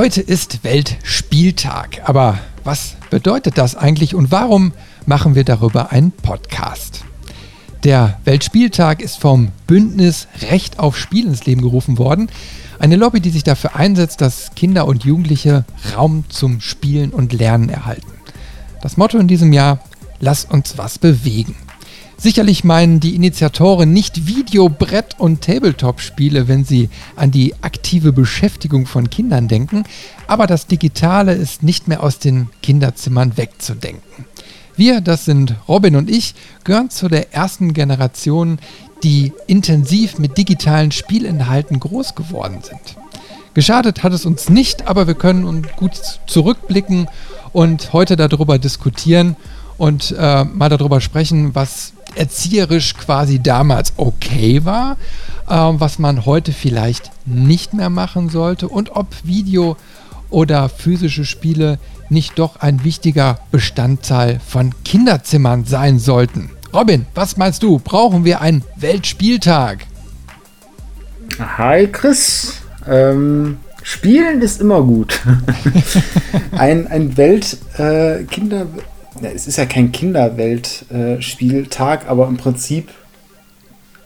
Heute ist Weltspieltag. Aber was bedeutet das eigentlich und warum machen wir darüber einen Podcast? Der Weltspieltag ist vom Bündnis Recht auf Spiel ins Leben gerufen worden. Eine Lobby, die sich dafür einsetzt, dass Kinder und Jugendliche Raum zum Spielen und Lernen erhalten. Das Motto in diesem Jahr, lasst uns was bewegen. Sicherlich meinen die Initiatoren nicht Video-, Brett- und Tabletop-Spiele, wenn sie an die aktive Beschäftigung von Kindern denken, aber das Digitale ist nicht mehr aus den Kinderzimmern wegzudenken. Wir, das sind Robin und ich, gehören zu der ersten Generation, die intensiv mit digitalen Spielinhalten groß geworden sind. Geschadet hat es uns nicht, aber wir können gut zurückblicken und heute darüber diskutieren und äh, mal darüber sprechen, was erzieherisch quasi damals okay war, äh, was man heute vielleicht nicht mehr machen sollte und ob Video oder physische Spiele nicht doch ein wichtiger Bestandteil von Kinderzimmern sein sollten. Robin, was meinst du? Brauchen wir einen Weltspieltag? Hi Chris. Ähm, Spielen ist immer gut. ein ein Weltkinder... Äh, es ist ja kein Kinderweltspieltag, aber im Prinzip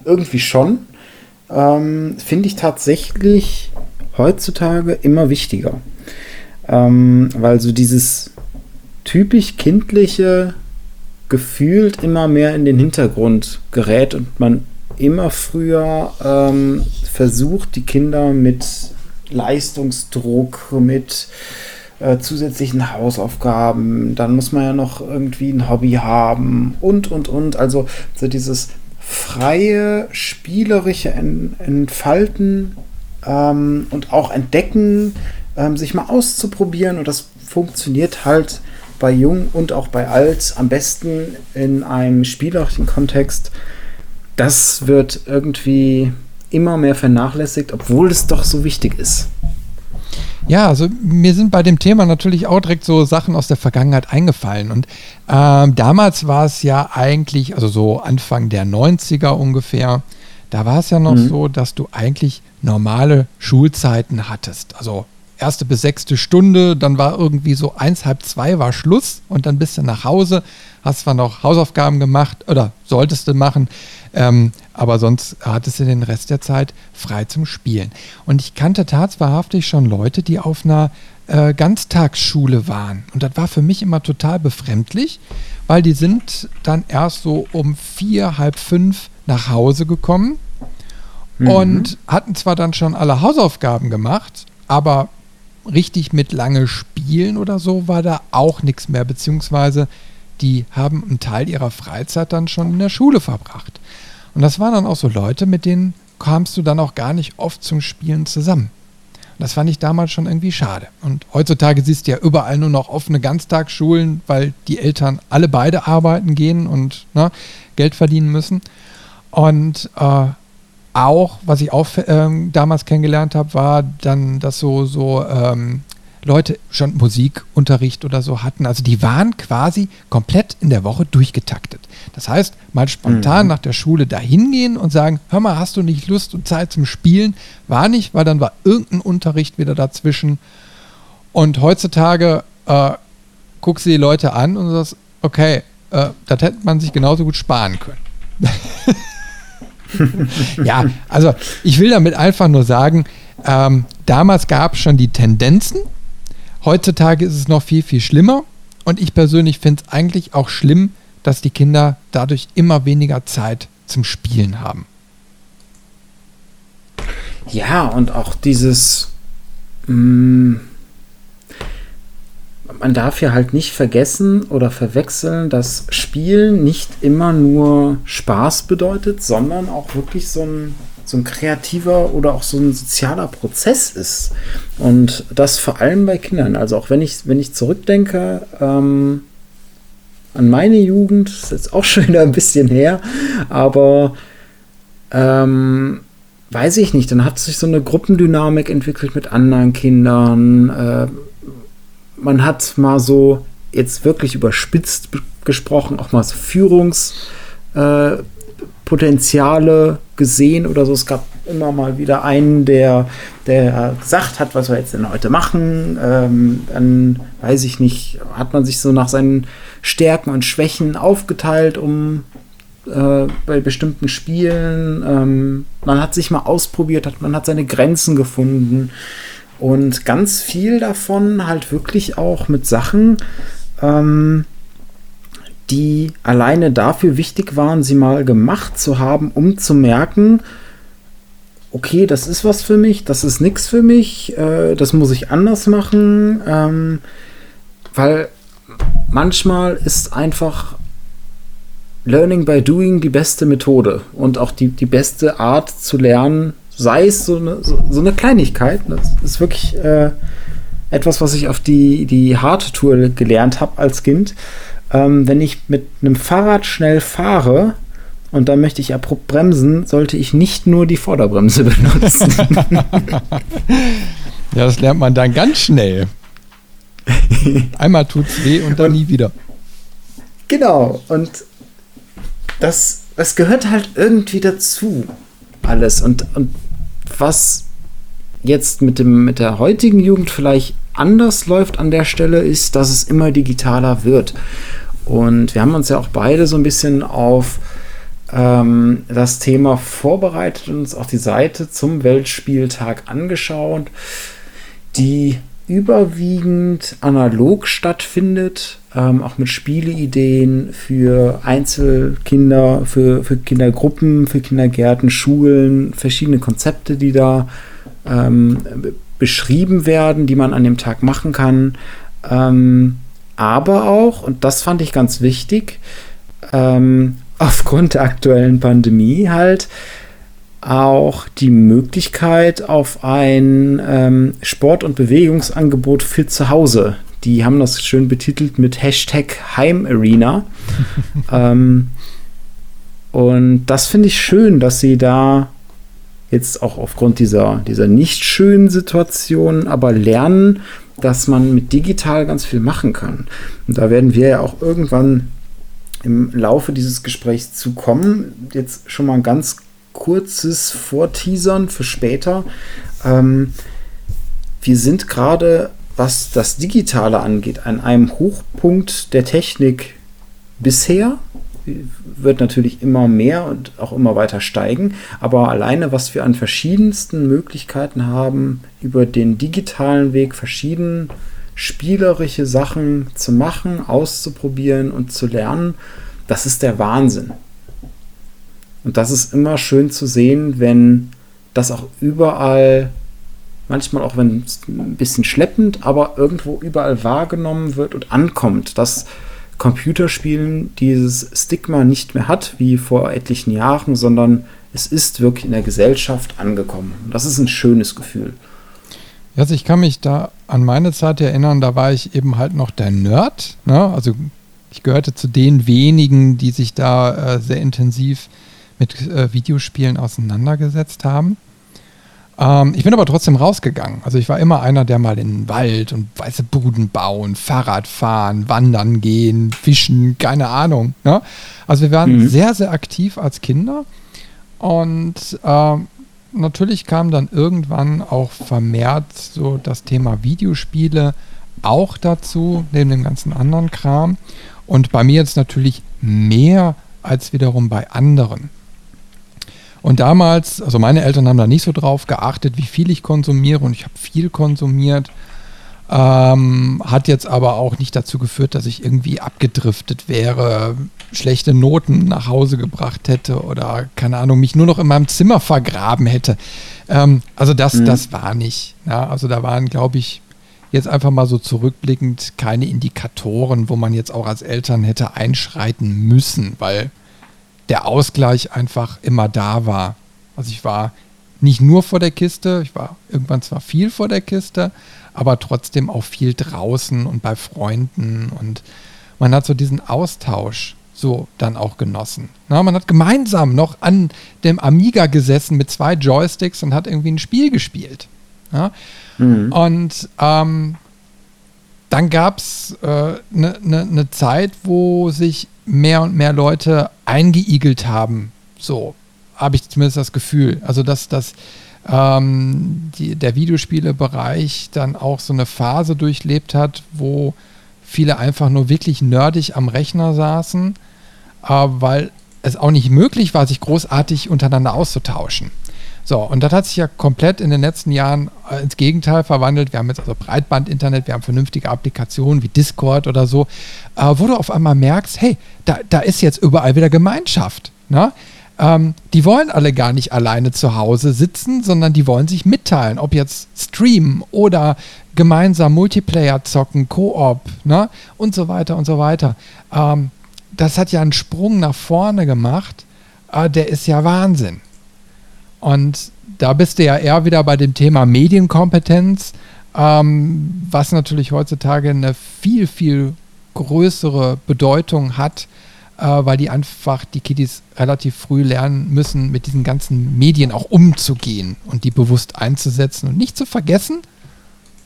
irgendwie schon, ähm, finde ich tatsächlich heutzutage immer wichtiger. Ähm, weil so dieses typisch kindliche gefühlt immer mehr in den Hintergrund gerät und man immer früher ähm, versucht, die Kinder mit Leistungsdruck, mit äh, zusätzlichen Hausaufgaben, dann muss man ja noch irgendwie ein Hobby haben und, und, und. Also so dieses freie, spielerische Entfalten ähm, und auch Entdecken, ähm, sich mal auszuprobieren und das funktioniert halt bei Jung und auch bei Alt am besten in einem spielerischen Kontext. Das wird irgendwie immer mehr vernachlässigt, obwohl es doch so wichtig ist. Ja, also mir sind bei dem Thema natürlich auch direkt so Sachen aus der Vergangenheit eingefallen. Und ähm, damals war es ja eigentlich, also so Anfang der 90er ungefähr, da war es ja noch mhm. so, dass du eigentlich normale Schulzeiten hattest. Also erste bis sechste Stunde, dann war irgendwie so eins, halb zwei war Schluss und dann bist du nach Hause, hast zwar noch Hausaufgaben gemacht oder solltest du machen, ähm, aber sonst hattest du den Rest der Zeit frei zum Spielen. Und ich kannte tatsächlich schon Leute, die auf einer äh, Ganztagsschule waren. Und das war für mich immer total befremdlich, weil die sind dann erst so um vier, halb fünf nach Hause gekommen mhm. und hatten zwar dann schon alle Hausaufgaben gemacht, aber richtig mit lange Spielen oder so war da auch nichts mehr, beziehungsweise die haben einen Teil ihrer Freizeit dann schon in der Schule verbracht. Und das waren dann auch so Leute, mit denen kamst du dann auch gar nicht oft zum Spielen zusammen. Das fand ich damals schon irgendwie schade. Und heutzutage siehst du ja überall nur noch offene Ganztagsschulen, weil die Eltern alle beide arbeiten gehen und ne, Geld verdienen müssen. Und äh, auch, was ich auch ähm, damals kennengelernt habe, war dann, dass so, so ähm, Leute schon Musikunterricht oder so hatten. Also die waren quasi komplett in der Woche durchgetaktet. Das heißt, mal spontan mhm. nach der Schule dahin gehen und sagen, hör mal, hast du nicht Lust und Zeit zum Spielen? War nicht, weil dann war irgendein Unterricht wieder dazwischen. Und heutzutage äh, guckst du die Leute an und sagst, okay, äh, das hätte man sich genauso gut sparen können. ja, also ich will damit einfach nur sagen, ähm, damals gab es schon die Tendenzen. Heutzutage ist es noch viel, viel schlimmer. Und ich persönlich finde es eigentlich auch schlimm, dass die Kinder dadurch immer weniger Zeit zum Spielen haben. Ja, und auch dieses. Mh, mm, man darf ja halt nicht vergessen oder verwechseln, dass Spielen nicht immer nur Spaß bedeutet, sondern auch wirklich so ein, so ein kreativer oder auch so ein sozialer Prozess ist. Und das vor allem bei Kindern. Also auch wenn ich, wenn ich zurückdenke, ähm, an meine Jugend, ist jetzt auch schon wieder ein bisschen her, aber ähm, weiß ich nicht, dann hat sich so eine Gruppendynamik entwickelt mit anderen Kindern. Äh, man hat mal so jetzt wirklich überspitzt gesprochen, auch mal so Führungspositionen Potenziale gesehen oder so. Es gab immer mal wieder einen, der, der gesagt hat, was wir jetzt denn heute machen. Ähm, dann weiß ich nicht, hat man sich so nach seinen Stärken und Schwächen aufgeteilt, um äh, bei bestimmten Spielen. Ähm, man hat sich mal ausprobiert, hat, man hat seine Grenzen gefunden. Und ganz viel davon halt wirklich auch mit Sachen, ähm, die alleine dafür wichtig waren, sie mal gemacht zu haben, um zu merken, okay, das ist was für mich, das ist nichts für mich, äh, das muss ich anders machen, ähm, weil manchmal ist einfach Learning by Doing die beste Methode und auch die, die beste Art zu lernen, sei es so eine, so, so eine Kleinigkeit. Das ist wirklich äh, etwas, was ich auf die, die harte Tour gelernt habe als Kind. Ähm, wenn ich mit einem Fahrrad schnell fahre und dann möchte ich abrupt bremsen, sollte ich nicht nur die Vorderbremse benutzen. ja, das lernt man dann ganz schnell. Einmal tut's weh und dann und, nie wieder. Genau, und das, das gehört halt irgendwie dazu. Alles. Und, und was jetzt mit, dem, mit der heutigen Jugend vielleicht anders läuft an der Stelle, ist, dass es immer digitaler wird. Und wir haben uns ja auch beide so ein bisschen auf ähm, das Thema vorbereitet und uns auch die Seite zum Weltspieltag angeschaut, die überwiegend analog stattfindet, ähm, auch mit Spieleideen für Einzelkinder, für, für Kindergruppen, für Kindergärten, Schulen, verschiedene Konzepte, die da ähm, beschrieben werden, die man an dem Tag machen kann. Ähm, aber auch, und das fand ich ganz wichtig, ähm, aufgrund der aktuellen Pandemie halt, auch die Möglichkeit auf ein ähm, Sport- und Bewegungsangebot für zu Hause. Die haben das schön betitelt mit Hashtag Heimarena. ähm, und das finde ich schön, dass sie da jetzt auch aufgrund dieser, dieser nicht schönen Situation aber lernen, dass man mit digital ganz viel machen kann. Und da werden wir ja auch irgendwann im Laufe dieses Gesprächs zu kommen. Jetzt schon mal ein ganz kurzes Vorteasern für später. Ähm, wir sind gerade, was das Digitale angeht, an einem Hochpunkt der Technik bisher. Wird natürlich immer mehr und auch immer weiter steigen. Aber alleine, was wir an verschiedensten Möglichkeiten haben, über den digitalen Weg verschieden spielerische Sachen zu machen, auszuprobieren und zu lernen, das ist der Wahnsinn. Und das ist immer schön zu sehen, wenn das auch überall, manchmal auch wenn es ein bisschen schleppend, aber irgendwo überall wahrgenommen wird und ankommt, dass Computerspielen dieses Stigma nicht mehr hat, wie vor etlichen Jahren, sondern es ist wirklich in der Gesellschaft angekommen. Das ist ein schönes Gefühl. Also ich kann mich da an meine Zeit erinnern, da war ich eben halt noch der Nerd. Ne? Also ich gehörte zu den wenigen, die sich da äh, sehr intensiv mit äh, Videospielen auseinandergesetzt haben. Ähm, ich bin aber trotzdem rausgegangen. Also ich war immer einer, der mal in den Wald und weiße Buden bauen, Fahrrad fahren, wandern gehen, fischen, keine Ahnung. Ne? Also wir waren mhm. sehr, sehr aktiv als Kinder. Und äh, natürlich kam dann irgendwann auch vermehrt so das Thema Videospiele auch dazu, neben dem ganzen anderen Kram. Und bei mir jetzt natürlich mehr als wiederum bei anderen. Und damals, also meine Eltern haben da nicht so drauf geachtet, wie viel ich konsumiere und ich habe viel konsumiert. Ähm, hat jetzt aber auch nicht dazu geführt, dass ich irgendwie abgedriftet wäre, schlechte Noten nach Hause gebracht hätte oder keine Ahnung, mich nur noch in meinem Zimmer vergraben hätte. Ähm, also das, mhm. das war nicht. Ja, also da waren, glaube ich, jetzt einfach mal so zurückblickend keine Indikatoren, wo man jetzt auch als Eltern hätte einschreiten müssen, weil der Ausgleich einfach immer da war. Also ich war nicht nur vor der Kiste, ich war irgendwann zwar viel vor der Kiste, aber trotzdem auch viel draußen und bei Freunden und man hat so diesen Austausch so dann auch genossen. Na, man hat gemeinsam noch an dem Amiga gesessen mit zwei Joysticks und hat irgendwie ein Spiel gespielt. Ja? Mhm. Und ähm, dann gab es eine äh, ne, ne, ne Zeit, wo sich mehr und mehr Leute eingeigelt haben, So habe ich zumindest das Gefühl. Also, dass, dass ähm, die, der Videospielebereich dann auch so eine Phase durchlebt hat, wo viele einfach nur wirklich nerdig am Rechner saßen, äh, weil es auch nicht möglich war, sich großartig untereinander auszutauschen. So, und das hat sich ja komplett in den letzten Jahren äh, ins Gegenteil verwandelt. Wir haben jetzt also Breitband-Internet, wir haben vernünftige Applikationen wie Discord oder so, äh, wo du auf einmal merkst, hey, da, da ist jetzt überall wieder Gemeinschaft. Ne? Ähm, die wollen alle gar nicht alleine zu Hause sitzen, sondern die wollen sich mitteilen, ob jetzt streamen oder gemeinsam Multiplayer zocken, Koop ne? und so weiter und so weiter. Ähm, das hat ja einen Sprung nach vorne gemacht, äh, der ist ja Wahnsinn. Und da bist du ja eher wieder bei dem Thema Medienkompetenz, ähm, was natürlich heutzutage eine viel, viel größere Bedeutung hat, äh, weil die einfach die Kiddies relativ früh lernen müssen, mit diesen ganzen Medien auch umzugehen und die bewusst einzusetzen und nicht zu vergessen,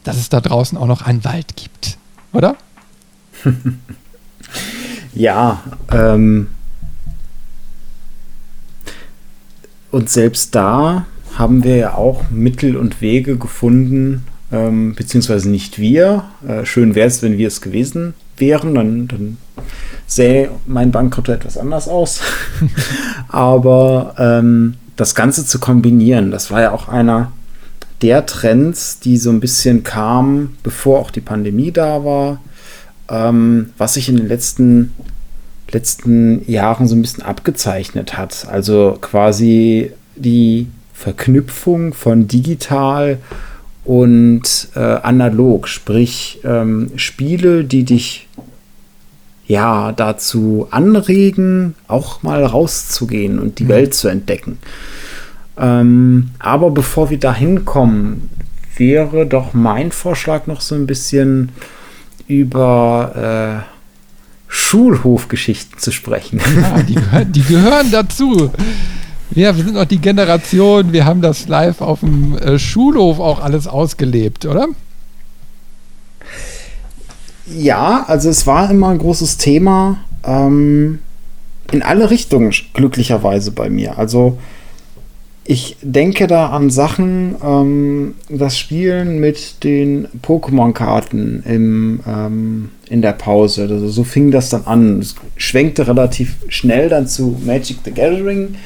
dass es da draußen auch noch einen Wald gibt, oder? ja, ähm, und selbst da haben wir ja auch Mittel und Wege gefunden, ähm, beziehungsweise nicht wir. Äh, schön wäre es, wenn wir es gewesen wären, dann, dann sähe mein Bankkonto etwas anders aus. Aber ähm, das Ganze zu kombinieren, das war ja auch einer der Trends, die so ein bisschen kamen, bevor auch die Pandemie da war, ähm, was sich in den letzten, letzten Jahren so ein bisschen abgezeichnet hat. Also quasi die Verknüpfung von digital und äh, analog, sprich ähm, Spiele, die dich ja, dazu anregen, auch mal rauszugehen und die mhm. Welt zu entdecken. Ähm, aber bevor wir da hinkommen, wäre doch mein Vorschlag noch so ein bisschen über äh, Schulhofgeschichten zu sprechen. Ja, die, die gehören dazu. Ja, wir sind noch die Generation, wir haben das live auf dem äh, Schulhof auch alles ausgelebt, oder? Ja, also es war immer ein großes Thema ähm, in alle Richtungen, glücklicherweise bei mir. Also ich denke da an Sachen, ähm, das Spielen mit den Pokémon-Karten ähm, in der Pause. Also so fing das dann an. Es schwenkte relativ schnell dann zu Magic the Gathering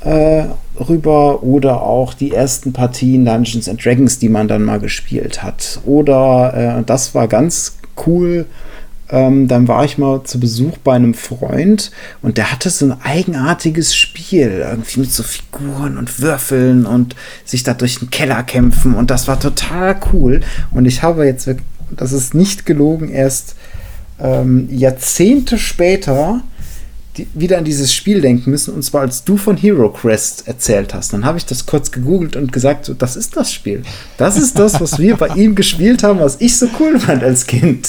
äh, rüber oder auch die ersten Partien Dungeons and Dragons, die man dann mal gespielt hat. Oder äh, das war ganz cool. Ähm, dann war ich mal zu Besuch bei einem Freund und der hatte so ein eigenartiges Spiel, irgendwie mit so Figuren und Würfeln und sich da durch den Keller kämpfen und das war total cool. Und ich habe jetzt, das ist nicht gelogen, erst ähm, Jahrzehnte später die, wieder an dieses Spiel denken müssen, und zwar als du von Hero Quest erzählt hast. Dann habe ich das kurz gegoogelt und gesagt, so, das ist das Spiel. Das ist das, was wir bei ihm gespielt haben, was ich so cool fand als Kind.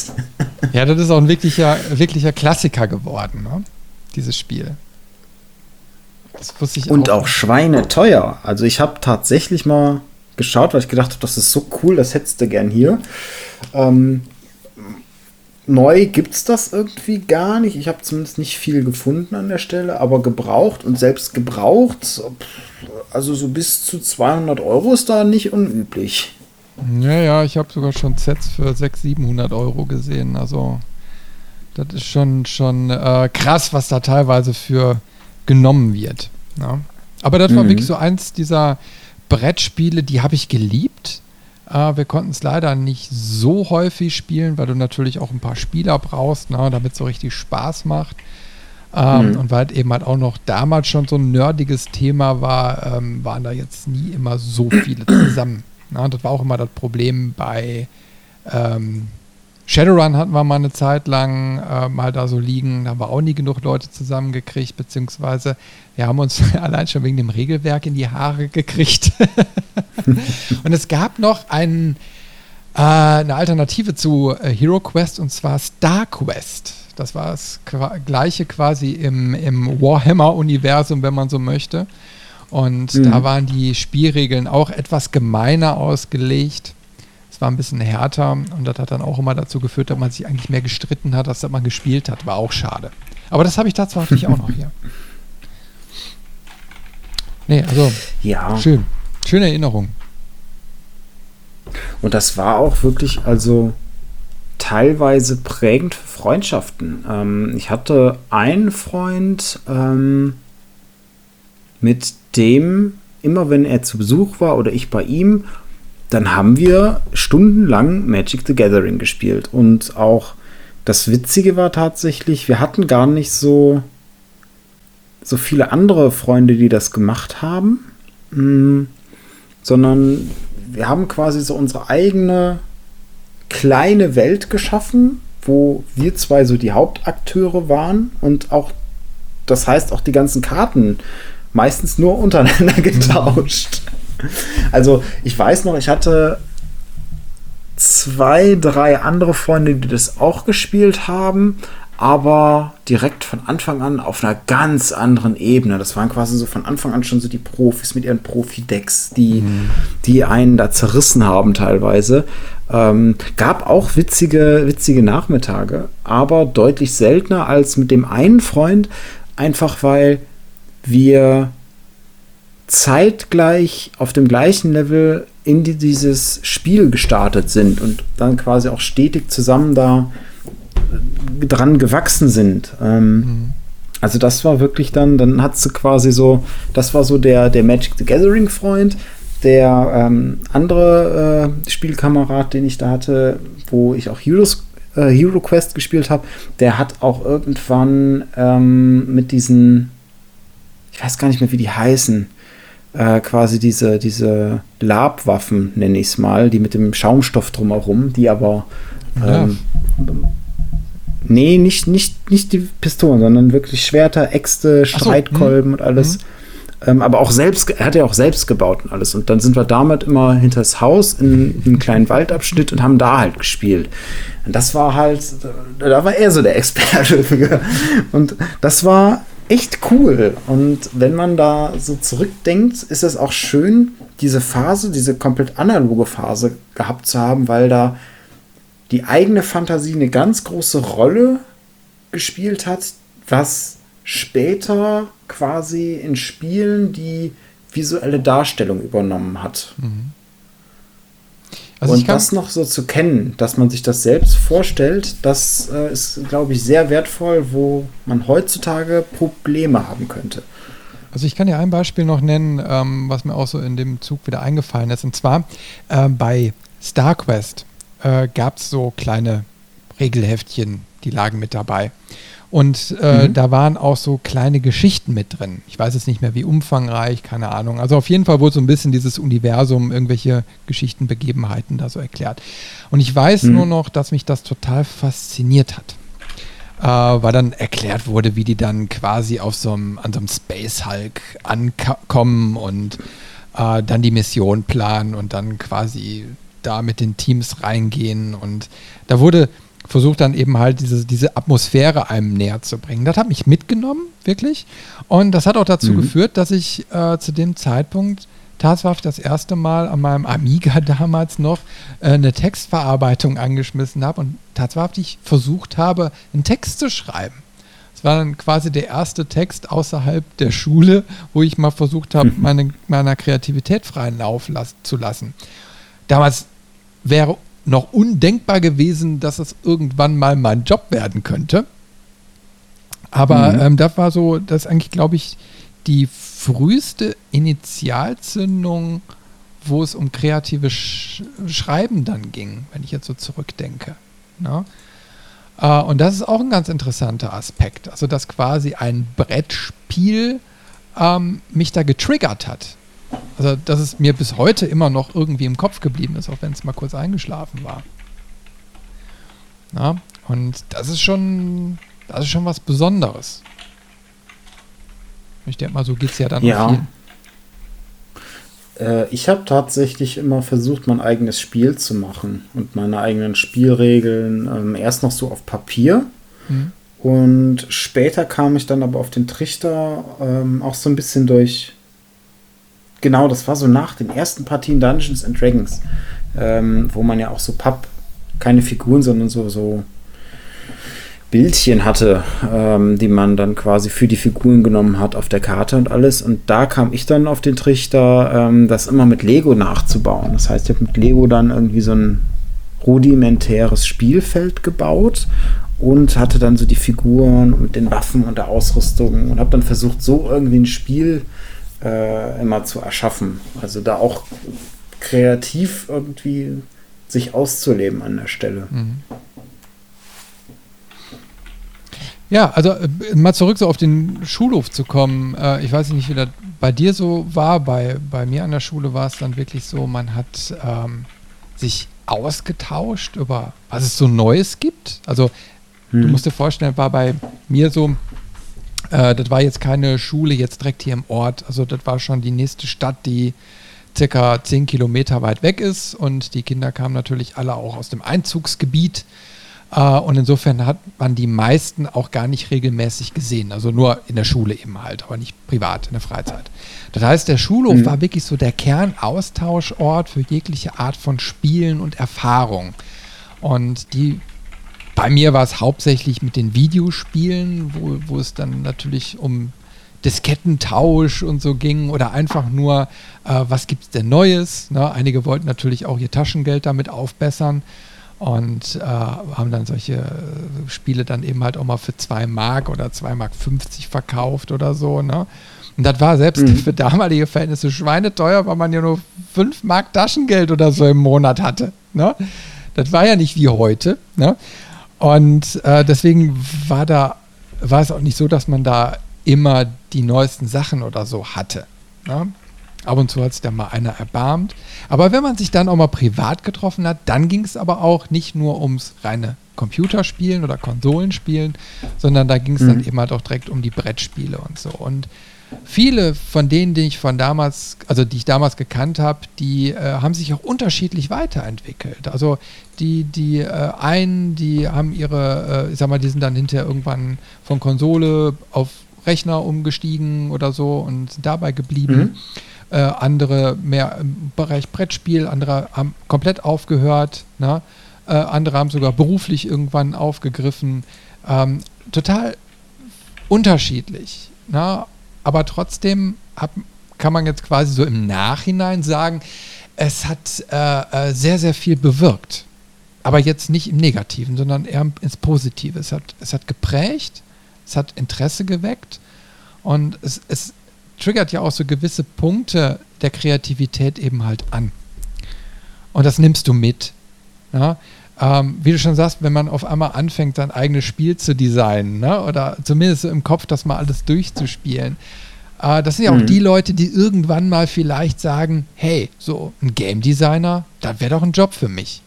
Ja, das ist auch ein wirklicher, wirklicher Klassiker geworden, ne? dieses Spiel. und auch, auch Schweine teuer. Also ich habe tatsächlich mal geschaut, weil ich gedacht habe, das ist so cool, das hättest du gern hier. Ähm, neu gibt es das irgendwie gar nicht. Ich habe zumindest nicht viel gefunden an der Stelle, aber gebraucht und selbst gebraucht, also so bis zu 200 Euro ist da nicht unüblich. Ja, ja, ich habe sogar schon Sets für 600, 700 Euro gesehen. Also das ist schon, schon äh, krass, was da teilweise für genommen wird. Ja. Aber das war mhm. wirklich so eins dieser Brettspiele, die habe ich geliebt. Äh, wir konnten es leider nicht so häufig spielen, weil du natürlich auch ein paar Spieler brauchst, ne, damit es so richtig Spaß macht. Ähm, mhm. Und weil halt eben halt auch noch damals schon so ein nerdiges Thema war, ähm, waren da jetzt nie immer so viele zusammen. Na, das war auch immer das Problem bei ähm, Shadowrun hatten wir mal eine Zeit lang äh, mal da so liegen, da haben wir auch nie genug Leute zusammengekriegt, beziehungsweise wir haben uns allein schon wegen dem Regelwerk in die Haare gekriegt. und es gab noch ein, äh, eine Alternative zu äh, Hero Quest und zwar Star Quest. Das war das gleiche quasi im, im Warhammer-Universum, wenn man so möchte. Und mhm. da waren die Spielregeln auch etwas gemeiner ausgelegt. War ein bisschen härter und das hat dann auch immer dazu geführt, dass man sich eigentlich mehr gestritten hat, als dass man gespielt hat. War auch schade. Aber das habe ich tatsächlich auch noch hier. Nee, also ja. schön. Schöne Erinnerung. Und das war auch wirklich, also teilweise prägend für Freundschaften. Ähm, ich hatte einen Freund, ähm, mit dem, immer wenn er zu Besuch war oder ich bei ihm, dann haben wir stundenlang Magic the Gathering gespielt. Und auch das Witzige war tatsächlich, wir hatten gar nicht so, so viele andere Freunde, die das gemacht haben, mh, hm, sondern wir haben quasi so unsere eigene kleine Welt geschaffen, wo wir zwei so die Hauptakteure waren und auch, das heißt auch die ganzen Karten meistens nur untereinander getauscht. Also ich weiß noch, ich hatte zwei, drei andere Freunde, die das auch gespielt haben, aber direkt von Anfang an auf einer ganz anderen Ebene. Das waren quasi so von Anfang an schon so die Profis mit ihren Profi-Decks, die, mhm. die einen da zerrissen haben teilweise. Ähm, gab auch witzige, witzige Nachmittage, aber deutlich seltener als mit dem einen Freund, einfach weil wir zeitgleich auf dem gleichen Level in die, dieses Spiel gestartet sind und dann quasi auch stetig zusammen da äh, dran gewachsen sind. Ähm, mhm. Also das war wirklich dann, dann hat sie quasi so, das war so der, der Magic the Gathering Freund. Der ähm, andere äh, Spielkamerad, den ich da hatte, wo ich auch Heroes, äh, Hero Quest gespielt habe, der hat auch irgendwann ähm, mit diesen, ich weiß gar nicht mehr, wie die heißen, äh, quasi diese, diese Labwaffen, nenne ich es mal, die mit dem Schaumstoff drumherum, die aber ähm, nee, nicht, nicht, nicht die Pistolen, sondern wirklich Schwerter, Äxte, Streitkolben so, und alles. Mhm. Ähm, aber auch selbst, er hat ja auch selbst gebaut und alles. Und dann sind wir damit immer hinter das Haus in, in einen kleinen Waldabschnitt und haben da halt gespielt. Und das war halt, da war er so der Experte. Und das war echt cool. Und wenn man da so zurückdenkt, ist es auch schön, diese Phase, diese komplett analoge Phase gehabt zu haben, weil da die eigene Fantasie eine ganz große Rolle gespielt hat, was später quasi in Spielen die visuelle Darstellung übernommen hat. Mhm. Also und das noch so zu kennen, dass man sich das selbst vorstellt, das äh, ist, glaube ich, sehr wertvoll, wo man heutzutage Probleme haben könnte. Also ich kann dir ein Beispiel noch nennen, ähm, was mir auch so in dem Zug wieder eingefallen ist. Und zwar äh, bei StarQuest äh, gab es so kleine Regelheftchen, die lagen mit dabei. Und äh, mhm. da waren auch so kleine Geschichten mit drin. Ich weiß jetzt nicht mehr, wie umfangreich, keine Ahnung. Also auf jeden Fall wurde so ein bisschen dieses Universum, irgendwelche Geschichten, Begebenheiten da so erklärt. Und ich weiß mhm. nur noch, dass mich das total fasziniert hat. Äh, weil dann erklärt wurde, wie die dann quasi auf so einem, an so einem Space Hulk ankommen und äh, dann die Mission planen und dann quasi da mit den Teams reingehen. Und da wurde versucht dann eben halt diese, diese Atmosphäre einem näher zu bringen. Das hat mich mitgenommen, wirklich. Und das hat auch dazu mhm. geführt, dass ich äh, zu dem Zeitpunkt tatsächlich das erste Mal an meinem Amiga damals noch äh, eine Textverarbeitung angeschmissen habe und tatsächlich versucht habe, einen Text zu schreiben. Das war dann quasi der erste Text außerhalb der Schule, wo ich mal versucht habe, mhm. meine, meiner Kreativität freien Lauf las zu lassen. Damals wäre noch undenkbar gewesen, dass es irgendwann mal mein Job werden könnte. Aber mhm. ähm, das war so, das ist eigentlich, glaube ich, die früheste Initialzündung, wo es um kreatives Sch Schreiben dann ging, wenn ich jetzt so zurückdenke. Ne? Äh, und das ist auch ein ganz interessanter Aspekt. Also, dass quasi ein Brettspiel ähm, mich da getriggert hat. Also, dass es mir bis heute immer noch irgendwie im Kopf geblieben ist, auch wenn es mal kurz eingeschlafen war. Na, und das ist schon, das ist schon was Besonderes. Ich denke mal, so geht es ja dann ja. Äh, ich habe tatsächlich immer versucht, mein eigenes Spiel zu machen und meine eigenen Spielregeln. Ähm, erst noch so auf Papier. Mhm. Und später kam ich dann aber auf den Trichter ähm, auch so ein bisschen durch genau, das war so nach den ersten Partien Dungeons and Dragons, ähm, wo man ja auch so Papp, keine Figuren, sondern so, so Bildchen hatte, ähm, die man dann quasi für die Figuren genommen hat auf der Karte und alles. Und da kam ich dann auf den Trichter, ähm, das immer mit Lego nachzubauen. Das heißt, ich habe mit Lego dann irgendwie so ein rudimentäres Spielfeld gebaut und hatte dann so die Figuren und den Waffen und der Ausrüstung und habe dann versucht, so irgendwie ein Spiel äh, immer zu erschaffen. Also da auch kreativ irgendwie sich auszuleben an der Stelle. Mhm. Ja, also äh, mal zurück so auf den Schulhof zu kommen. Äh, ich weiß nicht, wie das bei dir so war. Bei, bei mir an der Schule war es dann wirklich so, man hat ähm, sich ausgetauscht über, was es so Neues gibt. Also hm. du musst dir vorstellen, war bei mir so, äh, das war jetzt keine Schule jetzt direkt hier im Ort. Also das war schon die nächste Stadt, die circa zehn Kilometer weit weg ist. Und die Kinder kamen natürlich alle auch aus dem Einzugsgebiet. Uh, und insofern hat man die meisten auch gar nicht regelmäßig gesehen. Also nur in der Schule eben halt, aber nicht privat in der Freizeit. Das heißt, der Schulhof mhm. war wirklich so der Kernaustauschort für jegliche Art von Spielen und Erfahrung. Und die bei mir war es hauptsächlich mit den Videospielen, wo, wo es dann natürlich um Diskettentausch und so ging oder einfach nur, äh, was gibt es denn Neues? Ne? Einige wollten natürlich auch ihr Taschengeld damit aufbessern und äh, haben dann solche äh, Spiele dann eben halt auch mal für 2 Mark oder 2 Mark 50 verkauft oder so. Ne? Und das war selbst mhm. für damalige Verhältnisse schweineteuer, weil man ja nur 5 Mark Taschengeld oder so im Monat hatte. Ne? Das war ja nicht wie heute. Ne? Und äh, deswegen war da, war es auch nicht so, dass man da immer die neuesten Sachen oder so hatte. Ne? Ab und zu hat sich da mal einer erbarmt. Aber wenn man sich dann auch mal privat getroffen hat, dann ging es aber auch nicht nur ums reine Computerspielen oder Konsolenspielen, sondern da ging es mhm. dann eben halt auch direkt um die Brettspiele und so. Und viele von denen, die ich von damals, also die ich damals gekannt habe, die äh, haben sich auch unterschiedlich weiterentwickelt. Also die, die äh, einen, die haben ihre, äh, ich sag mal, die sind dann hinterher irgendwann von Konsole auf Rechner umgestiegen oder so und sind dabei geblieben. Mhm äh, andere mehr im Bereich Brettspiel, andere haben komplett aufgehört, ne? äh, andere haben sogar beruflich irgendwann aufgegriffen. Ähm, total unterschiedlich. Ne? Aber trotzdem hab, kann man jetzt quasi so im Nachhinein sagen, es hat äh, äh sehr, sehr viel bewirkt. Aber jetzt nicht im Negativen, sondern eher ins Positive. Es hat, es hat geprägt, es hat Interesse geweckt und es, es triggert ja auch so gewisse Punkte der Kreativität eben halt an. Und das nimmst du mit. Ja? Ähm, wie du schon sagst, wenn man auf einmal anfängt, sein eigenes Spiel zu designen, ne? oder zumindest im Kopf das mal alles durchzuspielen, äh, das sind ja auch mhm. die Leute, die irgendwann mal vielleicht sagen, hey, so ein Game Designer, das wäre doch ein Job für mich.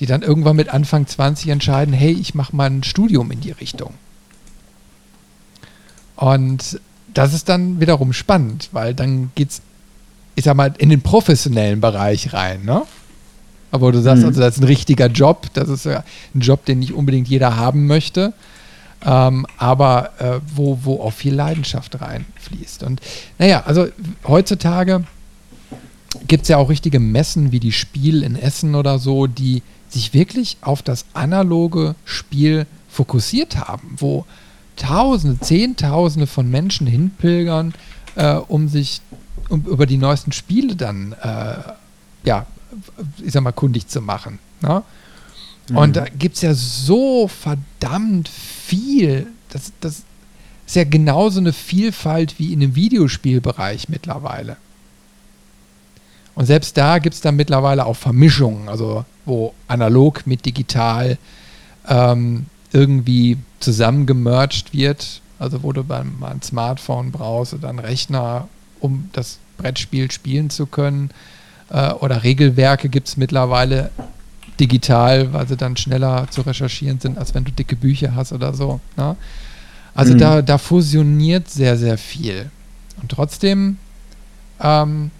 Die dann irgendwann mit Anfang 20 entscheiden, hey, ich mache mal ein Studium in die Richtung. Und das ist dann wiederum spannend, weil dann geht's, ich sag mal, in den professionellen Bereich rein, ne? Aber du sagst, mhm. also das ist ein richtiger Job, das ist ein Job, den nicht unbedingt jeder haben möchte, ähm, aber äh, wo, wo auch viel Leidenschaft reinfließt. Und naja, also heutzutage gibt es ja auch richtige Messen wie die Spiel in Essen oder so, die sich wirklich auf das analoge Spiel fokussiert haben, wo Tausende, Zehntausende von Menschen hinpilgern, äh, um sich um, über die neuesten Spiele dann, äh, ja, ich sag mal, kundig zu machen. Ne? Mhm. Und da gibt es ja so verdammt viel. Das, das ist ja genauso eine Vielfalt wie in dem Videospielbereich mittlerweile. Und selbst da gibt es dann mittlerweile auch Vermischungen, also wo analog mit digital ähm, irgendwie zusammengemerged wird. Also wo du beim ein Smartphone brauchst oder einen Rechner, um das Brettspiel spielen zu können. Äh, oder Regelwerke gibt es mittlerweile digital, weil sie dann schneller zu recherchieren sind, als wenn du dicke Bücher hast oder so. Ne? Also mhm. da, da fusioniert sehr, sehr viel. Und trotzdem ähm,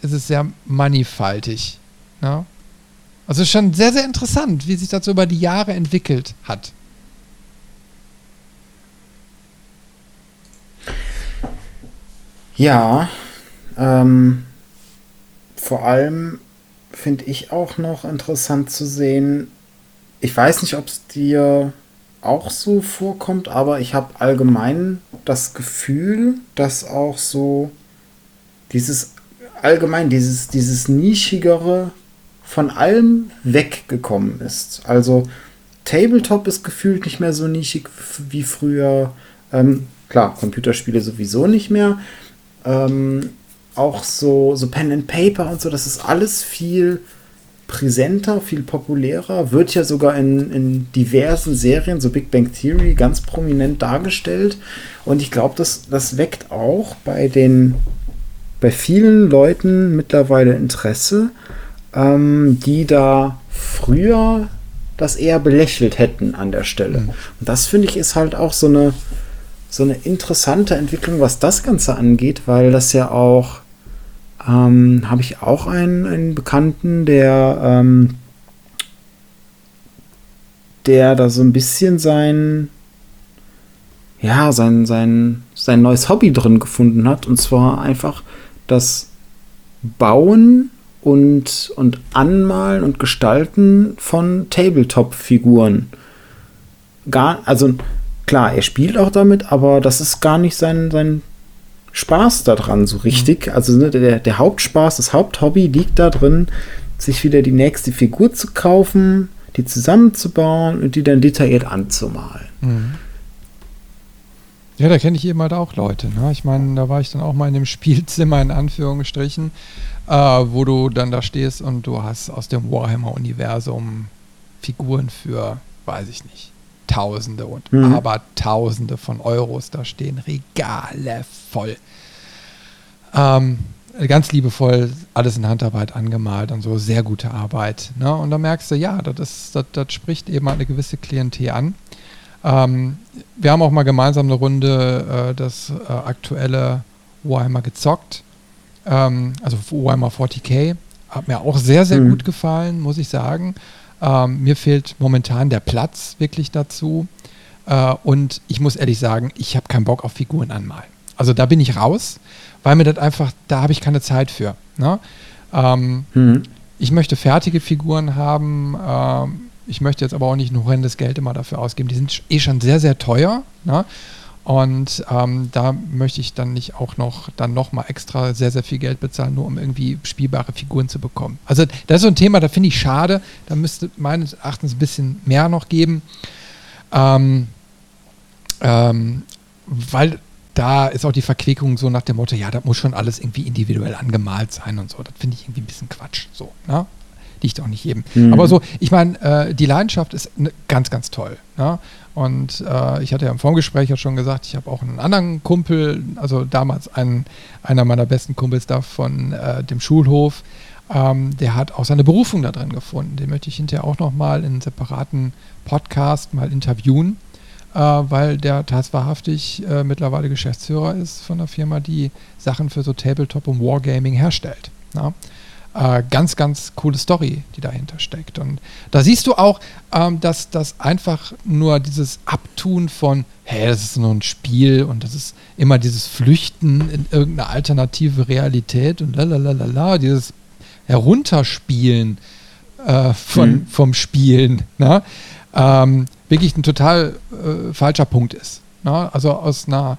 ist es sehr mannigfaltig. Ne? Also schon sehr, sehr interessant, wie sich das so über die Jahre entwickelt hat. Ja, ähm, vor allem finde ich auch noch interessant zu sehen, ich weiß nicht, ob es dir auch so vorkommt, aber ich habe allgemein das Gefühl, dass auch so dieses allgemein dieses, dieses nischigere von allem weggekommen ist. Also Tabletop ist gefühlt nicht mehr so nischig wie früher. Ähm, klar, Computerspiele sowieso nicht mehr. Ähm, auch so, so Pen and Paper und so, das ist alles viel präsenter, viel populärer, wird ja sogar in, in diversen Serien, so Big Bang Theory, ganz prominent dargestellt. Und ich glaube, das, das weckt auch bei den bei vielen Leuten mittlerweile Interesse, ähm, die da früher das eher belächelt hätten an der Stelle. Mhm. Und das finde ich ist halt auch so eine, so eine interessante Entwicklung, was das Ganze angeht, weil das ja auch, ähm, habe ich auch einen, einen Bekannten, der, ähm, der da so ein bisschen sein, ja, sein, sein, sein neues Hobby drin gefunden hat. Und zwar einfach das Bauen und, und Anmalen und Gestalten von Tabletop-Figuren. Gar, also klar, er spielt auch damit, aber das ist gar nicht sein, sein Spaß daran so richtig. Mhm. Also ne, der, der Hauptspaß, das Haupthobby liegt da drin, sich wieder die nächste Figur zu kaufen, die zusammenzubauen und die dann detailliert anzumalen. Mhm. Ja, da kenne ich eben halt auch Leute. Ne? Ich meine, da war ich dann auch mal in dem Spielzimmer in Anführungsstrichen äh, wo du dann da stehst und du hast aus dem Warhammer-Universum Figuren für, weiß ich nicht, Tausende und mhm. aber Tausende von Euros da stehen, Regale voll. Ähm, ganz liebevoll alles in Handarbeit angemalt und so, sehr gute Arbeit. Ne? Und da merkst du, ja, das, das, das spricht eben eine gewisse Klientel an. Ähm, wir haben auch mal gemeinsam eine Runde äh, das äh, aktuelle Warhammer gezockt ähm, also Warhammer 40k, hat mir auch sehr, sehr mhm. gut gefallen, muss ich sagen. Ähm, mir fehlt momentan der Platz wirklich dazu. Äh, und ich muss ehrlich sagen, ich habe keinen Bock auf Figuren anmalen. Also da bin ich raus, weil mir das einfach, da habe ich keine Zeit für. Ne? Ähm, mhm. Ich möchte fertige Figuren haben. Ähm, ich möchte jetzt aber auch nicht ein horrendes Geld immer dafür ausgeben. Die sind eh schon sehr, sehr teuer. Ne? Und ähm, da möchte ich dann nicht auch noch dann noch mal extra sehr, sehr viel Geld bezahlen, nur um irgendwie spielbare Figuren zu bekommen. Also das ist so ein Thema, da finde ich schade. Da müsste meines Erachtens ein bisschen mehr noch geben. Ähm, ähm, weil da ist auch die Verquickung so nach dem Motto, ja, das muss schon alles irgendwie individuell angemalt sein und so. Das finde ich irgendwie ein bisschen Quatsch. So, ne? Liegt auch nicht jedem. Mhm. Aber so, ich meine, äh, die Leidenschaft ist ne, ganz, ganz toll. Ne? Und äh, ich hatte ja im Vorgespräch ja schon gesagt, ich habe auch einen anderen Kumpel, also damals einen, einer meiner besten Kumpels da von äh, dem Schulhof, ähm, der hat auch seine Berufung da drin gefunden. Den möchte ich hinterher auch nochmal in einem separaten Podcast mal interviewen, äh, weil der tatsächlich mittlerweile Geschäftsführer ist von einer Firma, die Sachen für so Tabletop und Wargaming herstellt. Na? Äh, ganz, ganz coole Story, die dahinter steckt. Und da siehst du auch, ähm, dass das einfach nur dieses Abtun von, hey, das ist nur ein Spiel und das ist immer dieses Flüchten in irgendeine alternative Realität und lalalala, dieses Herunterspielen äh, von, mhm. vom Spielen, ne? ähm, wirklich ein total äh, falscher Punkt ist. Ne? Also aus einer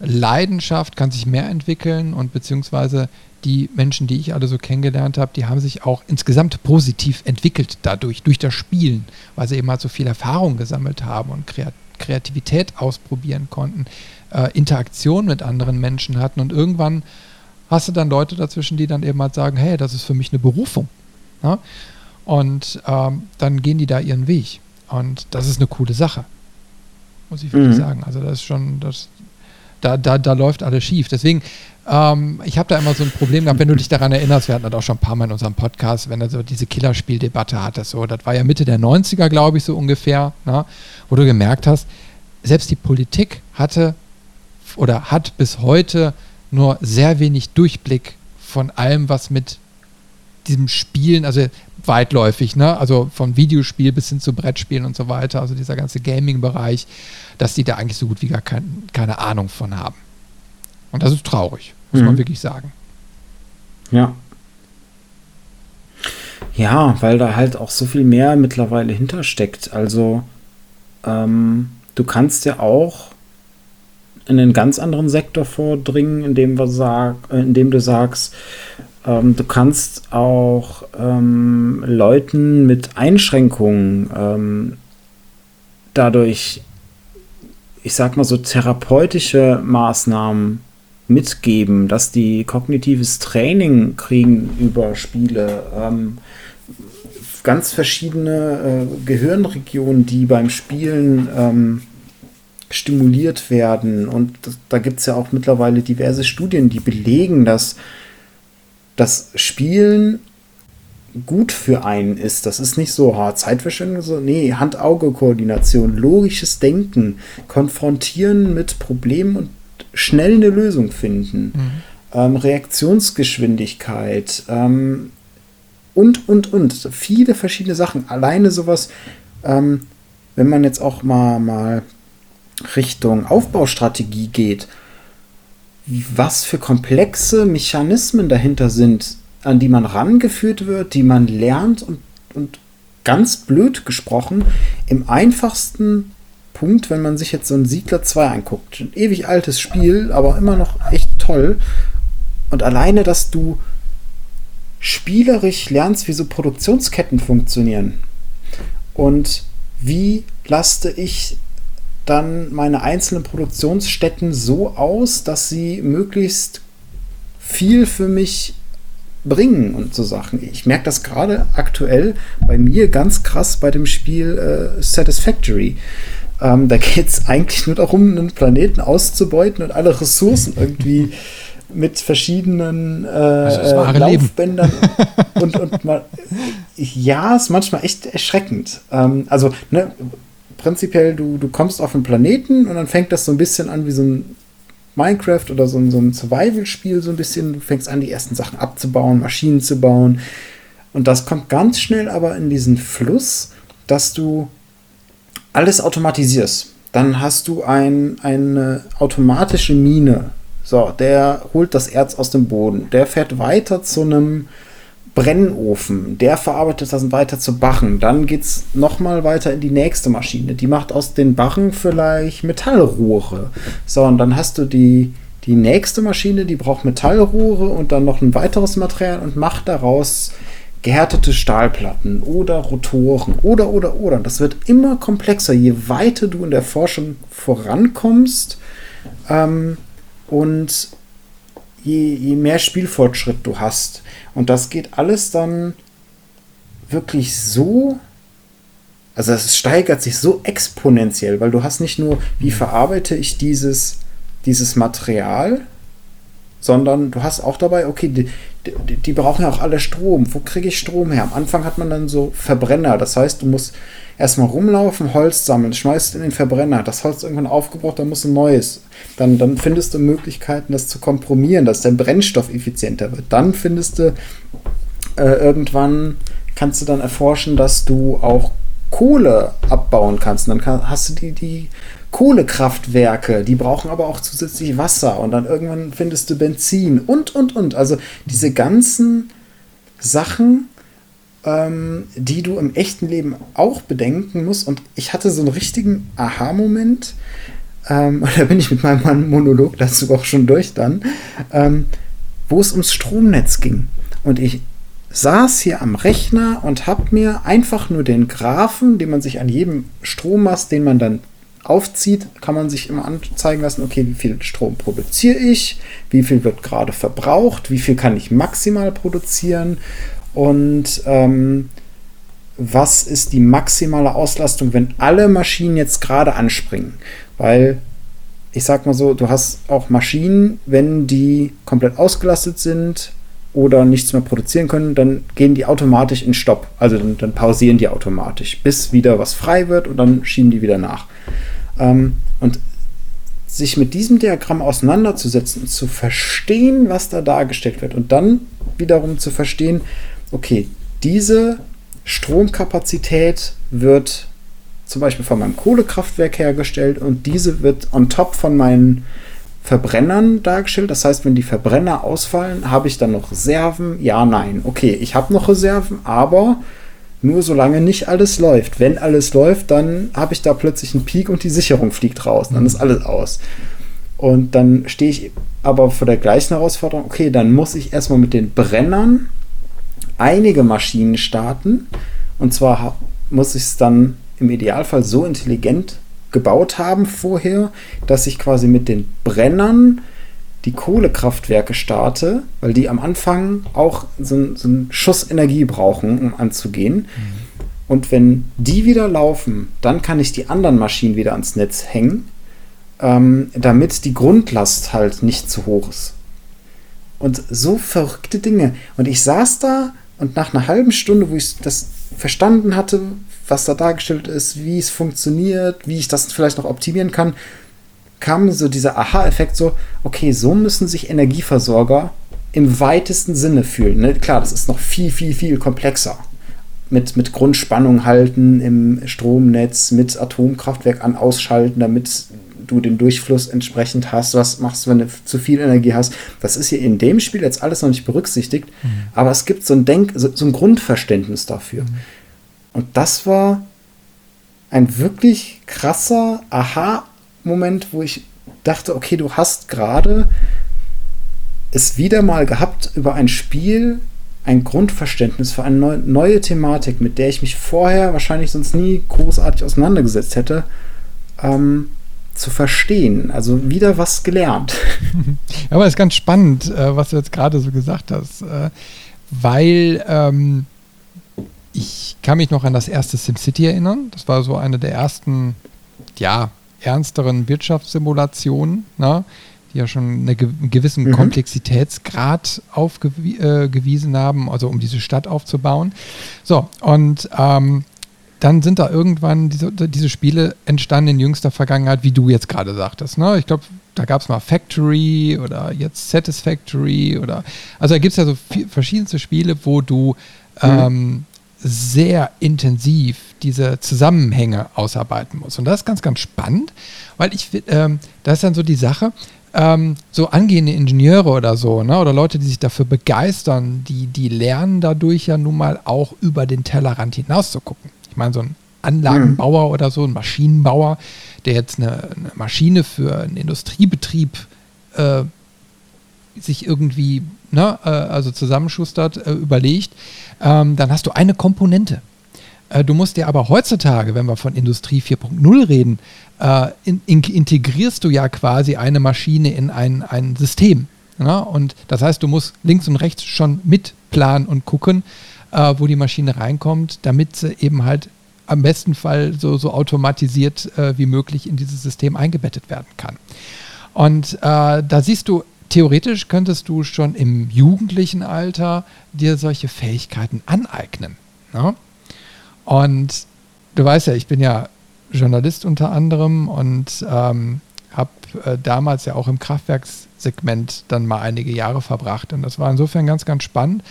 Leidenschaft kann sich mehr entwickeln und beziehungsweise die Menschen, die ich alle so kennengelernt habe, die haben sich auch insgesamt positiv entwickelt dadurch, durch das Spielen, weil sie eben halt so viel Erfahrung gesammelt haben und Kreativität ausprobieren konnten, äh, Interaktion mit anderen Menschen hatten und irgendwann hast du dann Leute dazwischen, die dann eben halt sagen, hey, das ist für mich eine Berufung. Ja? Und ähm, dann gehen die da ihren Weg. Und das ist eine coole Sache. Muss ich wirklich mhm. sagen. Also das ist schon, das, da, da, da läuft alles schief. Deswegen ähm, ich habe da immer so ein Problem gehabt, wenn du dich daran erinnerst, wir hatten das auch schon ein paar Mal in unserem Podcast, wenn du so diese Killerspieldebatte hattest, so, das war ja Mitte der 90er, glaube ich, so ungefähr, ne, wo du gemerkt hast, selbst die Politik hatte oder hat bis heute nur sehr wenig Durchblick von allem, was mit diesem Spielen, also weitläufig, ne? also von Videospiel bis hin zu Brettspielen und so weiter, also dieser ganze Gaming-Bereich, dass die da eigentlich so gut wie gar kein, keine Ahnung von haben. Und das ist traurig, muss mhm. man wirklich sagen. Ja. Ja, weil da halt auch so viel mehr mittlerweile hintersteckt. Also ähm, du kannst ja auch in einen ganz anderen Sektor vordringen, indem, wir sag, äh, indem du sagst, ähm, du kannst auch ähm, Leuten mit Einschränkungen ähm, dadurch, ich sag mal so, therapeutische Maßnahmen mitgeben, dass die kognitives Training kriegen über Spiele, ähm, ganz verschiedene äh, Gehirnregionen, die beim Spielen ähm, stimuliert werden. Und das, da gibt es ja auch mittlerweile diverse Studien, die belegen, dass das Spielen gut für einen ist. Das ist nicht so oh, Zeitverschwendung, so, nee, Hand-Auge-Koordination, logisches Denken, konfrontieren mit Problemen und schnell eine Lösung finden, mhm. ähm, Reaktionsgeschwindigkeit ähm, und, und, und. Viele verschiedene Sachen. Alleine sowas, ähm, wenn man jetzt auch mal, mal Richtung Aufbaustrategie geht, was für komplexe Mechanismen dahinter sind, an die man rangeführt wird, die man lernt und, und ganz blöd gesprochen, im einfachsten Punkt, wenn man sich jetzt so ein Siedler 2 anguckt. Ein ewig altes Spiel, aber immer noch echt toll. Und alleine, dass du spielerisch lernst, wie so Produktionsketten funktionieren. Und wie laste ich dann meine einzelnen Produktionsstätten so aus, dass sie möglichst viel für mich bringen und so Sachen. Ich merke das gerade aktuell bei mir ganz krass bei dem Spiel äh, Satisfactory. Ähm, da geht es eigentlich nur darum, einen Planeten auszubeuten und alle Ressourcen irgendwie mit verschiedenen äh, Laufbändern und, und mal, ja, ist manchmal echt erschreckend. Ähm, also, ne, prinzipiell, du, du kommst auf einen Planeten und dann fängt das so ein bisschen an wie so ein Minecraft oder so ein, so ein Survival-Spiel, so ein bisschen. Du fängst an, die ersten Sachen abzubauen, Maschinen zu bauen. Und das kommt ganz schnell aber in diesen Fluss, dass du alles automatisierst. Dann hast du ein, eine automatische Mine. So, der holt das Erz aus dem Boden. Der fährt weiter zu einem Brennofen, der verarbeitet das weiter zu Bachen. Dann geht es nochmal weiter in die nächste Maschine. Die macht aus den Bachen vielleicht Metallrohre. So, und dann hast du die, die nächste Maschine, die braucht Metallrohre und dann noch ein weiteres Material und macht daraus gehärtete Stahlplatten oder Rotoren oder oder oder. Das wird immer komplexer, je weiter du in der Forschung vorankommst ähm, und je, je mehr Spielfortschritt du hast. Und das geht alles dann wirklich so also es steigert sich so exponentiell, weil du hast nicht nur, wie verarbeite ich dieses, dieses Material, sondern du hast auch dabei, okay, die, die, die brauchen ja auch alle Strom. Wo kriege ich Strom her? Am Anfang hat man dann so Verbrenner, das heißt, du musst erstmal rumlaufen, Holz sammeln, schmeißt in den Verbrenner, das Holz irgendwann aufgebraucht, dann muss ein neues. Dann, dann findest du Möglichkeiten, das zu kompromieren, dass dein Brennstoff effizienter wird. Dann findest du äh, irgendwann, kannst du dann erforschen, dass du auch Kohle abbauen kannst. Und dann kann, hast du die, die Kohlekraftwerke, die brauchen aber auch zusätzlich Wasser und dann irgendwann findest du Benzin und, und, und. Also diese ganzen Sachen, ähm, die du im echten Leben auch bedenken musst. Und ich hatte so einen richtigen Aha-Moment, ähm, da bin ich mit meinem Monolog dazu auch schon durch dann, ähm, wo es ums Stromnetz ging. Und ich saß hier am Rechner und habe mir einfach nur den Graphen, den man sich an jedem Strommast, den man dann aufzieht, kann man sich immer anzeigen lassen, okay, wie viel Strom produziere ich, wie viel wird gerade verbraucht, wie viel kann ich maximal produzieren und ähm, was ist die maximale Auslastung, wenn alle Maschinen jetzt gerade anspringen. Weil ich sag mal so, du hast auch Maschinen, wenn die komplett ausgelastet sind oder nichts mehr produzieren können, dann gehen die automatisch in Stopp. Also dann, dann pausieren die automatisch, bis wieder was frei wird und dann schieben die wieder nach. Ähm, und sich mit diesem Diagramm auseinanderzusetzen zu verstehen, was da dargestellt wird und dann wiederum zu verstehen, okay, diese Stromkapazität wird zum Beispiel von meinem Kohlekraftwerk hergestellt und diese wird on top von meinen Verbrennern dargestellt. Das heißt, wenn die Verbrenner ausfallen, habe ich dann noch Reserven? Ja, nein. Okay, ich habe noch Reserven, aber Nur solange nicht alles läuft. Wenn alles läuft, dann habe ich da plötzlich einen Peak und die Sicherung fliegt raus. Dann ist alles aus. Und dann stehe ich aber vor der gleichen Herausforderung, okay, dann muss ich erstmal mit den Brennern einige Maschinen starten. Und zwar muss ich es dann im Idealfall so intelligent gebaut haben vorher, dass ich quasi mit den Brennern die Kohlekraftwerke starte, weil die am Anfang auch so, so einen Schuss Energie brauchen, um anzugehen. Mhm. Und wenn die wieder laufen, dann kann ich die anderen Maschinen wieder ans Netz hängen, ähm, damit die Grundlast halt nicht zu hoch ist. Und so verrückte Dinge. Und ich saß da und nach einer halben Stunde, wo ich das verstanden hatte, was da dargestellt ist, wie es funktioniert, wie ich das vielleicht noch optimieren kann, kam so dieser Aha-Effekt so, okay, so müssen sich Energieversorger im weitesten Sinne fühlen. Ne? Klar, das ist noch viel, viel, viel komplexer. Mit, mit Grundspannung halten im Stromnetz, mit Atomkraftwerk an ausschalten, damit du den Durchfluss entsprechend hast. Was machst du, wenn du zu viel Energie hast? Das ist hier in dem Spiel jetzt alles noch nicht berücksichtigt, mhm. aber es gibt so ein Denk, so, so ein Grundverständnis dafür. Mhm. Und das war ein wirklich krasser Aha Moment, wo ich dachte, okay, du hast gerade es wieder mal gehabt über ein Spiel, ein Grundverständnis für eine neu, neue Thematik, mit der ich mich vorher wahrscheinlich sonst nie großartig auseinandergesetzt hätte, ähm, zu verstehen. Also wieder was gelernt. Aber es ist ganz spannend, äh, was du jetzt gerade so gesagt hast, äh, weil ähm, ich kann mich noch an das erste SimCity erinnern. Das war so eine der ersten, ja, ernsteren Wirtschaftssimulationen, ne, die ja schon eine, einen gewissen mhm. Komplexitätsgrad aufgewiesen äh, haben, also um diese Stadt aufzubauen. So, und ähm, dann sind da irgendwann diese, diese Spiele entstanden in jüngster Vergangenheit, wie du jetzt gerade sagtest. Ne? Ich glaube, da gab es mal Factory oder jetzt Satisfactory oder also da gibt es ja so viel, verschiedenste Spiele, wo du mhm. ähm, sehr intensiv diese Zusammenhänge ausarbeiten muss. Und das ist ganz, ganz spannend, weil ich, ähm, das ist dann so die Sache, ähm, so angehende Ingenieure oder so, ne, oder Leute, die sich dafür begeistern, die, die lernen dadurch ja nun mal auch über den Tellerrand hinaus zu gucken. Ich meine, so ein Anlagenbauer mhm. oder so, ein Maschinenbauer, der jetzt eine, eine Maschine für einen Industriebetrieb äh, sich irgendwie ne, äh, also zusammenschustert, äh, überlegt, ähm, dann hast du eine Komponente. Äh, du musst dir aber heutzutage, wenn wir von Industrie 4.0 reden, äh, in, in, integrierst du ja quasi eine Maschine in ein, ein System. Ja? Und das heißt, du musst links und rechts schon mitplanen und gucken, äh, wo die Maschine reinkommt, damit sie eben halt am besten Fall so, so automatisiert äh, wie möglich in dieses System eingebettet werden kann. Und äh, da siehst du theoretisch könntest du schon im jugendlichen Alter dir solche Fähigkeiten aneignen. Ne? Und du weißt ja, ich bin ja Journalist unter anderem und ähm, habe äh, damals ja auch im Kraftwerkssegment dann mal einige Jahre verbracht. Und das war insofern ganz, ganz spannend,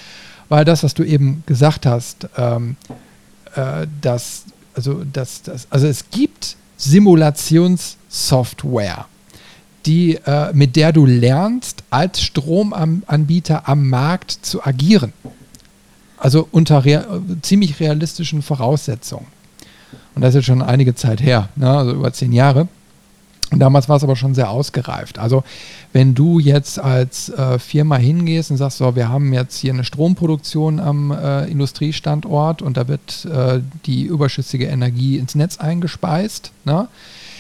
weil das, was du eben gesagt hast, ähm, äh, dass, also, dass, dass, also es gibt Simulationssoftware die, äh, mit der du lernst, als Stromanbieter am Markt zu agieren. Also unter rea ziemlich realistischen Voraussetzungen. Und das ist jetzt schon einige Zeit her, ne? also über zehn Jahre. Und damals war es aber schon sehr ausgereift. Also wenn du jetzt als äh, Firma hingehst und sagst, so, wir haben jetzt hier eine Stromproduktion am äh, Industriestandort und da wird äh, die überschüssige Energie ins Netz eingespeist, ne?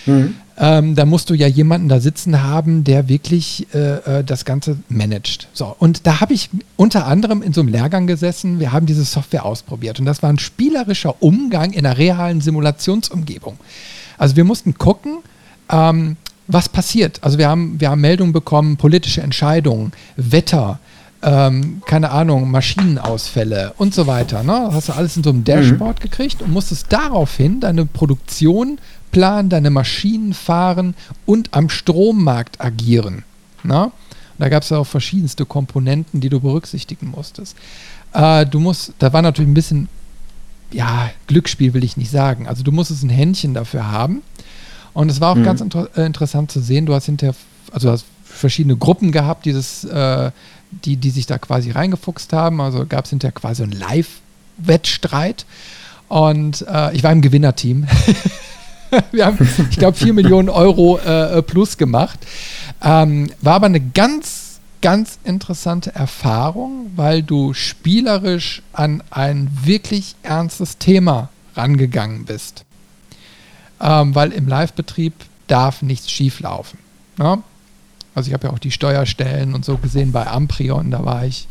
Mhm. Ähm, da musst du ja jemanden da sitzen haben, der wirklich äh, äh, das Ganze managt. So, und da habe ich unter anderem in so einem Lehrgang gesessen, wir haben diese Software ausprobiert und das war ein spielerischer Umgang in einer realen Simulationsumgebung. Also wir mussten gucken, ähm, was passiert. Also wir haben, wir haben Meldungen bekommen, politische Entscheidungen, Wetter, ähm, keine Ahnung, Maschinenausfälle und so weiter. Ne? Das hast du alles in so einem Dashboard mhm. gekriegt und musstest daraufhin deine Produktion planen, deine Maschinen fahren und am Strommarkt agieren. Na? Da gab es ja auch verschiedenste Komponenten, die du berücksichtigen musstest. Äh, du musst, da war natürlich ein bisschen, ja, Glücksspiel will ich nicht sagen. Also du musstest ein Händchen dafür haben. Und es war auch mhm. ganz inter äh, interessant zu sehen, du hast hinterher, also du hast verschiedene Gruppen gehabt, dieses, äh, die, die sich da quasi reingefuchst haben. Also gab es hinterher quasi einen Live-Wettstreit. Und äh, ich war im Gewinnerteam. wir haben, ich glaube, 4 Millionen Euro äh, plus gemacht. Ähm, war aber eine ganz, ganz interessante Erfahrung, weil du spielerisch an ein wirklich ernstes Thema rangegangen bist. Ähm, weil im Live-Betrieb darf nichts schieflaufen. Ne? Also ich habe ja auch die Steuerstellen und so gesehen bei Amprion, da war ich,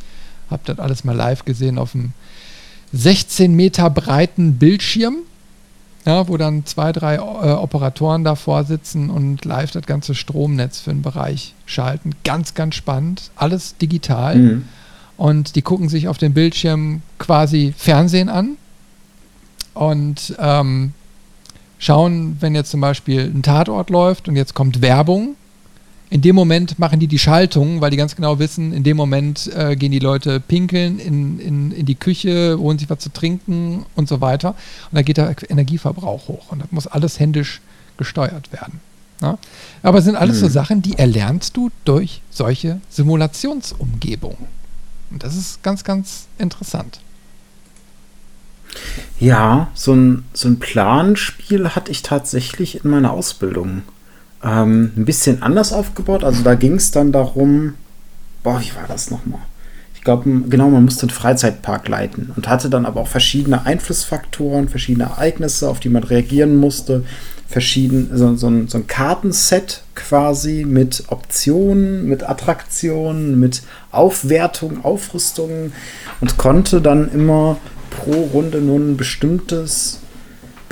habe das alles mal live gesehen auf dem 16 Meter breiten Bildschirm ja, wo dann zwei, drei äh, Operatoren davor sitzen und live das ganze Stromnetz für den Bereich schalten. Ganz, ganz spannend. Alles digital. Mhm. Und die gucken sich auf dem Bildschirm quasi Fernsehen an und ähm, schauen, wenn jetzt zum Beispiel ein Tatort läuft und jetzt kommt Werbung, in dem Moment machen die die Schaltung, weil die ganz genau wissen, in dem Moment äh, gehen die Leute pinkeln in, in, in die Küche, holen sich was zu trinken und so weiter. Und da geht der Energieverbrauch hoch. Und das muss alles händisch gesteuert werden. Ja? Aber es sind alles mhm. so Sachen, die erlernst du durch solche Simulationsumgebungen. Und das ist ganz, ganz interessant. Ja, so ein, so ein Planspiel hatte ich tatsächlich in meiner Ausbildung ähm, ein bisschen anders aufgebaut. Also da ging es dann darum, boah, wie war das nochmal? Ich glaube, genau, man musste einen Freizeitpark leiten und hatte dann aber auch verschiedene Einflussfaktoren, verschiedene Ereignisse, auf die man reagieren musste. Verschieden, so, so, ein, so ein Kartenset quasi mit Optionen, mit Attraktionen, mit Aufwertung, Aufrüstungen und konnte dann immer pro Runde nur ein bestimmtes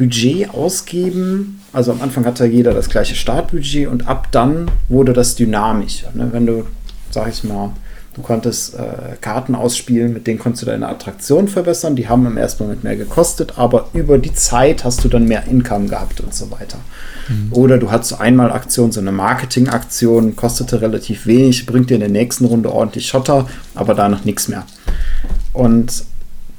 Budget ausgeben. Also am Anfang hatte jeder das gleiche Startbudget und ab dann wurde das dynamisch. Ne? Wenn du, sag ich mal, du konntest äh, Karten ausspielen, mit denen konntest du deine Attraktion verbessern. Die haben im ersten Moment mehr gekostet, aber über die Zeit hast du dann mehr Income gehabt und so weiter. Mhm. Oder du hattest einmal Aktion, so eine Marketingaktion, kostete relativ wenig, bringt dir in der nächsten Runde ordentlich Schotter, aber da noch nichts mehr. Und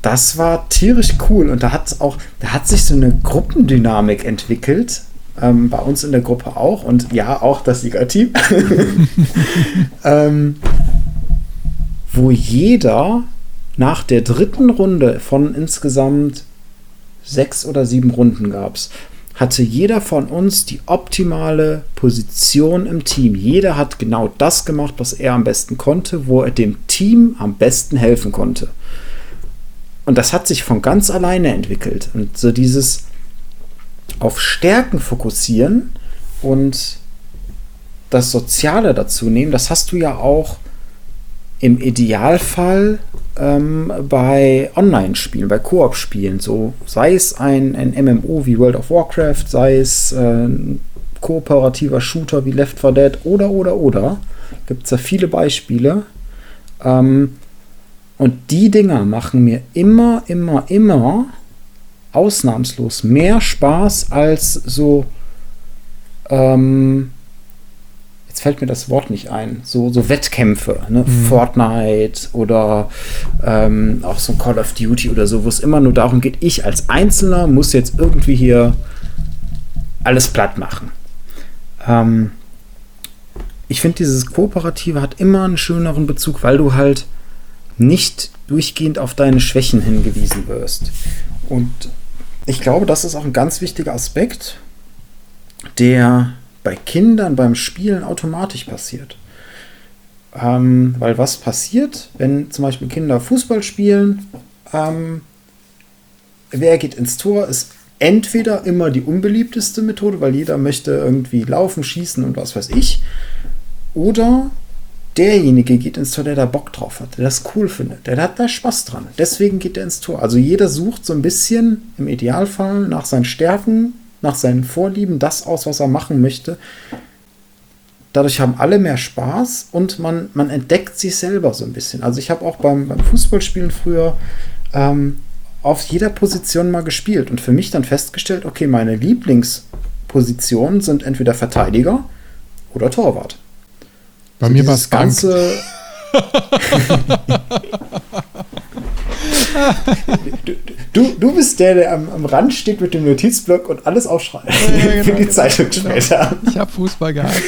das war tierisch cool und da hat auch, da hat sich so eine Gruppendynamik entwickelt. Ähm, bei uns in der Gruppe auch und ja, auch das Siegerteam. ähm, wo jeder nach der dritten Runde von insgesamt sechs oder sieben Runden gab es, hatte jeder von uns die optimale Position im Team. Jeder hat genau das gemacht, was er am besten konnte, wo er dem Team am besten helfen konnte. Und das hat sich von ganz alleine entwickelt. Und so dieses auf Stärken fokussieren und das Soziale dazu nehmen, das hast du ja auch im Idealfall ähm, bei Online-Spielen, bei Koop-Spielen. So sei es ein, ein MMO wie World of Warcraft, sei es äh, ein kooperativer Shooter wie Left 4 Dead oder oder oder. Gibt es da viele Beispiele. Ähm, und die Dinger machen mir immer, immer, immer ausnahmslos mehr Spaß als so, ähm, jetzt fällt mir das Wort nicht ein, so, so Wettkämpfe, ne? Mhm. Fortnite oder ähm, auch so Call of Duty oder so, wo es immer nur darum geht, ich als Einzelner muss jetzt irgendwie hier alles platt machen. Ähm, ich finde, dieses Kooperative hat immer einen schöneren Bezug, weil du halt nicht durchgehend auf deine Schwächen hingewiesen wirst. Und ich glaube, das ist auch ein ganz wichtiger Aspekt, der bei Kindern beim Spielen automatisch passiert. Ähm, weil was passiert, wenn zum Beispiel Kinder Fußball spielen? Ähm, wer geht ins Tor, ist entweder immer die unbeliebteste Methode, weil jeder möchte irgendwie laufen, schießen und was weiß ich. Oder derjenige geht ins Tor, der da Bock drauf hat, der das cool findet, der hat da Spaß dran. Deswegen geht er ins Tor. Also jeder sucht so ein bisschen im Idealfall nach seinen Stärken, nach seinen Vorlieben das aus, was er machen möchte. Dadurch haben alle mehr Spaß und man, man entdeckt sich selber so ein bisschen. Also ich habe auch beim, beim Fußballspielen früher ähm, auf jeder Position mal gespielt und für mich dann festgestellt, okay, meine Lieblingspositionen sind entweder Verteidiger oder Torwart. Bei so mir war es ganze. du, du bist der, der am, am Rand steht mit dem Notizblock und alles aufschreibt. Ja, genau, Für die genau, Zeitung genau. später. Ich habe Fußball gehabt.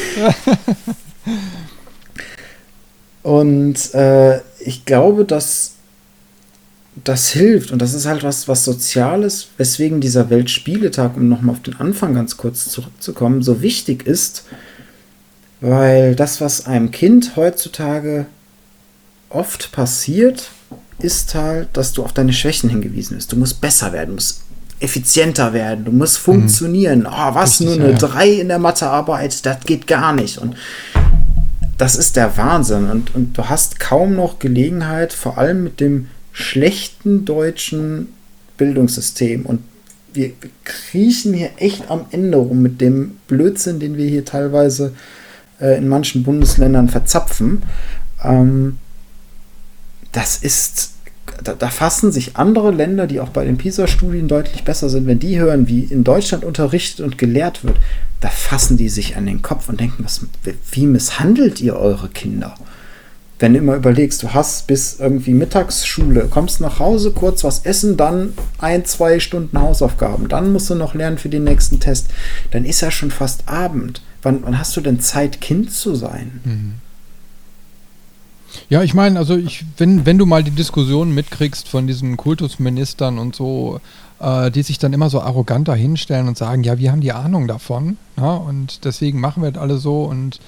und äh, ich glaube, dass das hilft und das ist halt was, was Soziales, weswegen dieser Weltspieletag, um nochmal auf den Anfang ganz kurz zurückzukommen, so wichtig ist, weil das, was einem Kind heutzutage oft passiert, ist halt, dass du auf deine Schwächen hingewiesen bist. Du musst besser werden, du musst effizienter werden, du musst mhm. funktionieren. Mhm. Oh, was, Richtig, nur eine 3 ja. in der Mathearbeit, das geht gar nicht. Und das ist der Wahnsinn. Und, und du hast kaum noch Gelegenheit, vor allem mit dem schlechten deutschen Bildungssystem. Und wir kriechen hier echt am Ende rum mit dem Blödsinn, den wir hier teilweise äh, in manchen Bundesländern verzapfen. Ähm, das ist, da, da, fassen sich andere Länder, die auch bei den PISA-Studien deutlich besser sind, wenn die hören, wie in Deutschland unterrichtet und gelehrt wird, da fassen die sich an den Kopf und denken, was, wie misshandelt ihr eure Kinder? Wenn du immer überlegst, du hast bis irgendwie Mittagsschule, kommst nach Hause, kurz was essen, dann ein, zwei Stunden Hausaufgaben, dann musst du noch lernen für den nächsten Test, dann ist ja schon fast Abend. Wann, wann hast du denn Zeit, Kind zu sein? Mhm. Ja, ich meine, also ich, wenn, wenn du mal die Diskussion mitkriegst von diesen Kultusministern und so, äh, die sich dann immer so arrogant dahinstellen und sagen, ja, wir haben die Ahnung davon, ja, und deswegen machen wir das alle so und,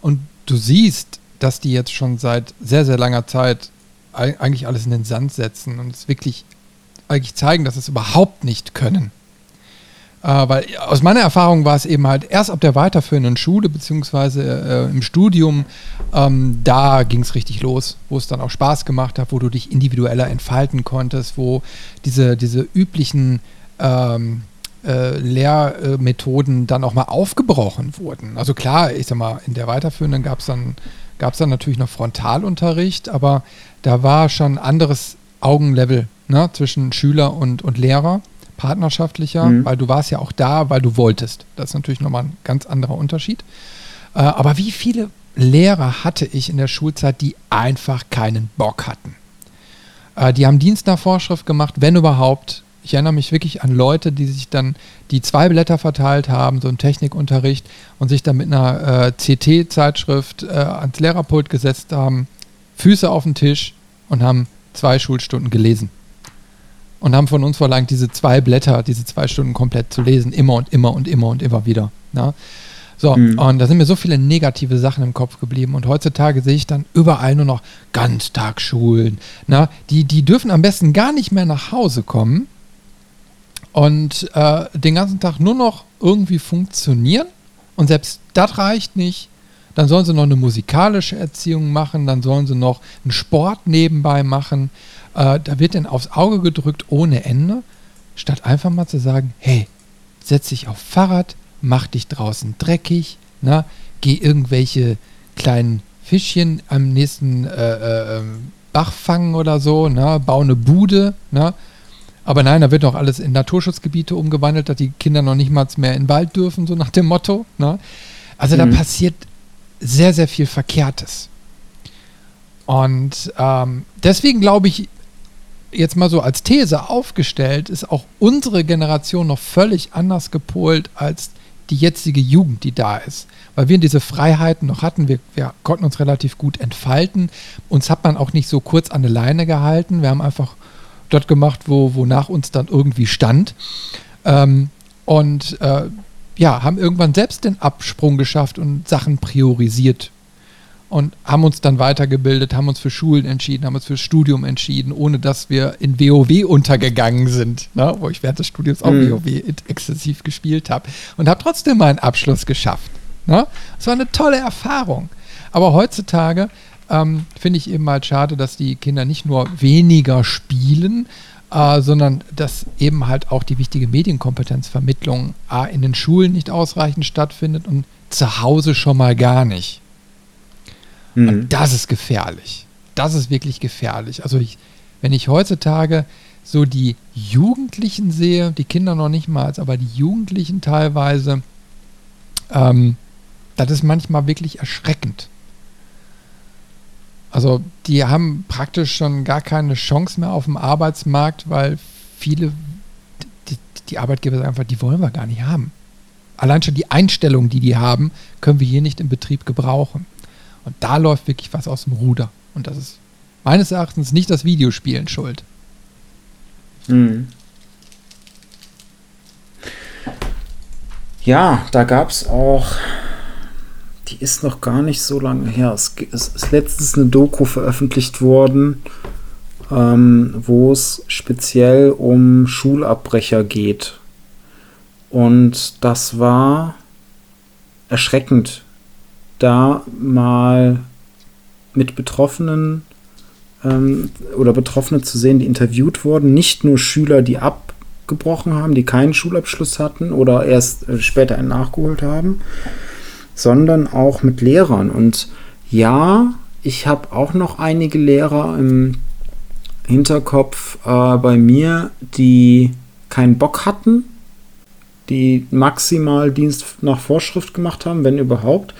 und du siehst, dass die jetzt schon seit sehr, sehr langer Zeit eigentlich alles in den Sand setzen und es wirklich eigentlich zeigen, dass sie es überhaupt nicht können. Äh, weil aus meiner Erfahrung war es eben halt erst ab der weiterführenden Schule beziehungsweise äh, im Studium, ähm, da ging es richtig los, wo es dann auch Spaß gemacht hat, wo du dich individueller entfalten konntest, wo diese, diese üblichen ähm, äh, Lehrmethoden dann auch mal aufgebrochen wurden. Also klar, ich sag mal, in der weiterführenden gab es dann, gab's dann natürlich noch Frontalunterricht, aber da war schon anderes Augenlevel ne, zwischen Schüler und, und Lehrer partnerschaftlicher, mhm. weil du warst ja auch da, weil du wolltest. Das ist natürlich nochmal ein ganz anderer Unterschied. Äh, aber wie viele Lehrer hatte ich in der Schulzeit, die einfach keinen Bock hatten? Äh, die haben Dienst nach Vorschrift gemacht, wenn überhaupt. Ich erinnere mich wirklich an Leute, die sich dann die zwei Blätter verteilt haben, so ein Technikunterricht, und sich dann mit einer äh, CT-Zeitschrift äh, ans Lehrerpult gesetzt haben, Füße auf den Tisch und haben zwei Schulstunden gelesen und haben von uns verlangt, diese zwei Blätter, diese zwei Stunden komplett zu lesen, immer und immer und immer und immer wieder. Ja? So, mhm. und da sind mir so viele negative Sachen im Kopf geblieben. Und heutzutage sehe ich dann überall nur noch Ganztagsschulen. Na, die, die dürfen am besten gar nicht mehr nach Hause kommen und äh, den ganzen Tag nur noch irgendwie funktionieren. Und selbst das reicht nicht. Dann sollen sie noch eine musikalische Erziehung machen, dann sollen sie noch einen Sport nebenbei machen. Äh, da wird dann aufs Auge gedrückt ohne Ende, statt einfach mal zu sagen, hey, setz dich auf Fahrrad, mach dich draußen dreckig, na, geh irgendwelche kleinen Fischchen am nächsten äh, äh, ähm, Bach fangen oder so, na, bau eine Bude, na. Aber nein, da wird noch alles in Naturschutzgebiete umgewandelt, dass die Kinder noch nicht mal mehr in den Wald dürfen, so nach dem Motto. Na. Also mhm. da passiert sehr, sehr viel Verkehrtes. Und ähm, deswegen glaube ich, jetzt mal so als These aufgestellt, ist auch unsere Generation noch völlig anders gepolt als die jetzige Jugend, die da ist. Weil wir diese Freiheiten noch hatten, wir, wir konnten uns relativ gut entfalten. Uns hat man auch nicht so kurz an der Leine gehalten. Wir haben einfach dort gemacht, wo, wo uns dann irgendwie stand. Ähm, und äh, ja, haben irgendwann selbst den Absprung geschafft und Sachen priorisiert und haben uns dann weitergebildet, haben uns für Schulen entschieden, haben uns fürs Studium entschieden, ohne dass wir in WoW untergegangen sind, ne? wo ich während des Studiums auch mhm. WoW exzessiv gespielt habe und habe trotzdem meinen Abschluss geschafft. Ne? Das war eine tolle Erfahrung. Aber heutzutage ähm, finde ich eben halt schade, dass die Kinder nicht nur weniger spielen, äh, sondern dass eben halt auch die wichtige Medienkompetenzvermittlung A, in den Schulen nicht ausreichend stattfindet und zu Hause schon mal gar nicht. Mhm. Und das ist gefährlich. Das ist wirklich gefährlich. Also ich, wenn ich heutzutage so die Jugendlichen sehe, die Kinder noch nicht mal, aber die Jugendlichen teilweise, ähm, das ist manchmal wirklich erschreckend. Also die haben praktisch schon gar keine Chance mehr auf dem Arbeitsmarkt, weil viele, die, die Arbeitgeber sagen einfach, die wollen wir gar nicht haben. Allein schon die Einstellung, die die haben, können wir hier nicht im Betrieb gebrauchen. Und da läuft wirklich was aus dem Ruder. Und das ist meines Erachtens nicht das Videospielen schuld. Mhm. Ja, da gab es auch, die ist noch gar nicht so lange her. Es, es ist letztens eine Doku veröffentlicht worden, ähm, wo es speziell um Schulabbrecher geht. Und das war erschreckend, da mal mit Betroffenen ähm, oder Betroffene zu sehen, die interviewt wurden. Nicht nur Schüler, die abgebrochen haben, die keinen Schulabschluss hatten oder erst äh, später einen nachgeholt haben, sondern auch mit Lehrern. Und ja, ich habe auch noch einige Lehrer im Hinterkopf äh, bei mir, die keinen Bock hatten, die maximal Dienst nach Vorschrift gemacht haben, wenn überhaupt.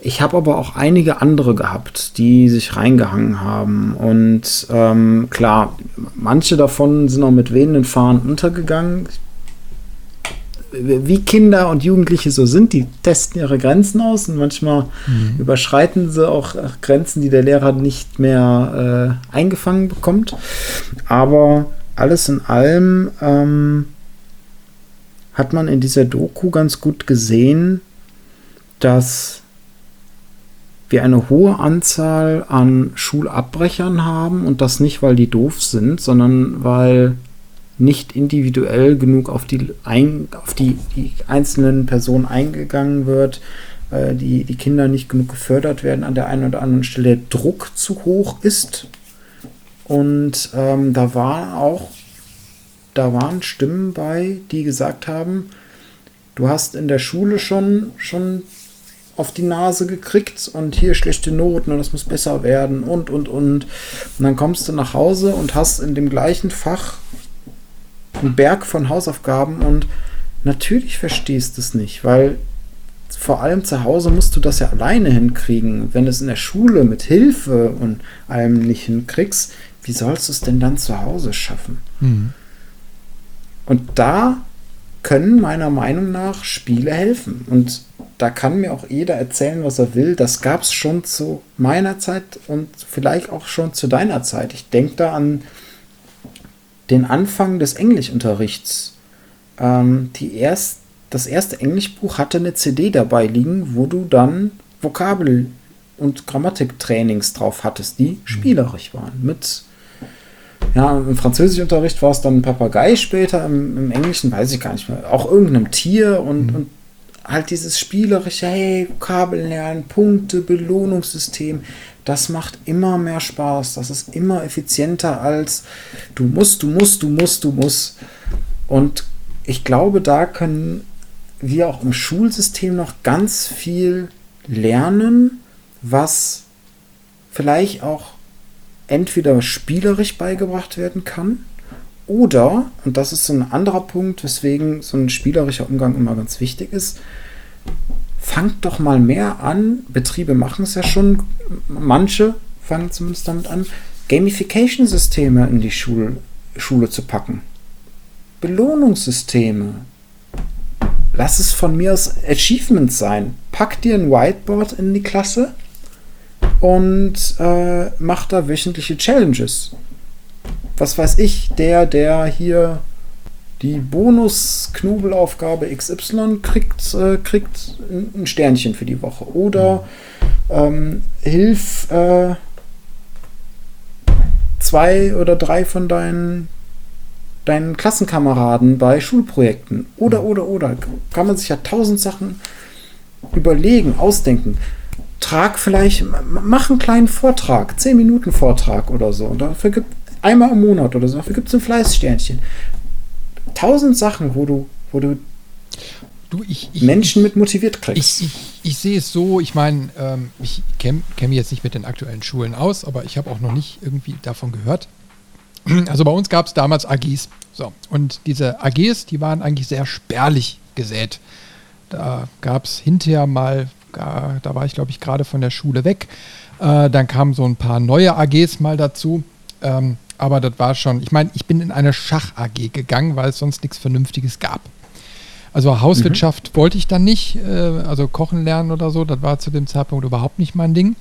Ich habe aber auch einige andere gehabt, die sich reingehangen haben. Und ähm, klar, manche davon sind auch mit wehenden Fahnen untergegangen. Wie Kinder und Jugendliche so sind, die testen ihre Grenzen aus und manchmal mhm. überschreiten sie auch Grenzen, die der Lehrer nicht mehr äh, eingefangen bekommt. Aber alles in allem ähm, hat man in dieser Doku ganz gut gesehen, dass wir eine hohe Anzahl an Schulabbrechern haben und das nicht, weil die doof sind, sondern weil nicht individuell genug auf die, ein, auf die, die einzelnen Personen eingegangen wird, äh, die, die Kinder nicht genug gefördert werden an der einen oder anderen Stelle, der Druck zu hoch ist. Und ähm, da war auch da waren Stimmen bei, die gesagt haben, du hast in der Schule schon, schon auf die Nase gekriegt und hier schlechte Noten und das muss besser werden und, und, und. Und dann kommst du nach Hause und hast in dem gleichen Fach einen Berg von Hausaufgaben und natürlich verstehst du es nicht, weil vor allem zu Hause musst du das ja alleine hinkriegen. Wenn du es in der Schule mit Hilfe und allem nicht hinkriegst, wie sollst du es denn dann zu Hause schaffen? Mhm. Und da können meiner Meinung nach Spiele helfen. Und da kann mir auch jeder erzählen, was er will. Das gab es schon zu meiner Zeit und vielleicht auch schon zu deiner Zeit. Ich denke da an den Anfang des Englischunterrichts. Ähm, die erst, das erste Englischbuch hatte eine CD dabei liegen, wo du dann Vokabel- und Grammatiktrainings drauf hattest, die mhm. spielerisch waren. Mit ja, im Französischunterricht war es dann ein Papagei später, im, im, Englischen weiß ich gar nicht mehr. Auch irgendeinem Tier und, mhm. und halt dieses spielerische, hey, Vokabeln lernen, Punkte, Belohnungssystem, das macht immer mehr Spaß. Das ist immer effizienter als du musst, du musst, du musst, du musst. Und ich glaube, da können wir auch im Schulsystem noch ganz viel lernen, was vielleicht auch entweder spielerisch beigebracht werden kann oder, und das ist so ein anderer Punkt, weswegen so ein spielerischer Umgang immer ganz wichtig ist, fangt doch mal mehr an, Betriebe machen es ja schon, manche fangen zumindest damit an, Gamification-Systeme in die Schul Schule zu packen. Belohnungssysteme. Lass es von mir aus Achievements sein. Pack dir ein Whiteboard in die Klasse und äh, macht da wöchentliche Challenges. Was weiß ich, der, der hier die Bonus-Knobelaufgabe XY kriegt, äh, kriegt ein Sternchen für die Woche. Oder ähm, hilf äh, zwei oder drei von deinen, deinen Klassenkameraden bei Schulprojekten. Oder, oder, oder. Kann man sich ja tausend Sachen überlegen, ausdenken trag vielleicht, mach einen kleinen Vortrag, 10 Minuten Vortrag oder so. Und dafür gibt einmal im Monat oder so, dafür gibt es ein Fleißsternchen. Tausend Sachen, wo du, wo du, du ich, ich, Menschen mit motiviert kriegst. Ich, ich, sehe es so, ich meine, ähm, ich kenne kenn mich jetzt nicht mit den aktuellen Schulen aus, aber ich habe auch noch nicht irgendwie davon gehört. Also bei uns gab es damals AGs. So, und diese AGs, die waren eigentlich sehr spärlich gesät. Da gab es hinterher mal da, da war ich, glaube ich, gerade von der Schule weg. Äh, dann kamen so ein paar neue AGs mal dazu. Ähm, aber das war schon, ich meine, ich bin in eine Schach-AG gegangen, weil es sonst nichts Vernünftiges gab. Also Hauswirtschaft mhm. wollte ich dann nicht, äh, also kochen lernen oder so, das war zu dem Zeitpunkt überhaupt nicht mein Ding.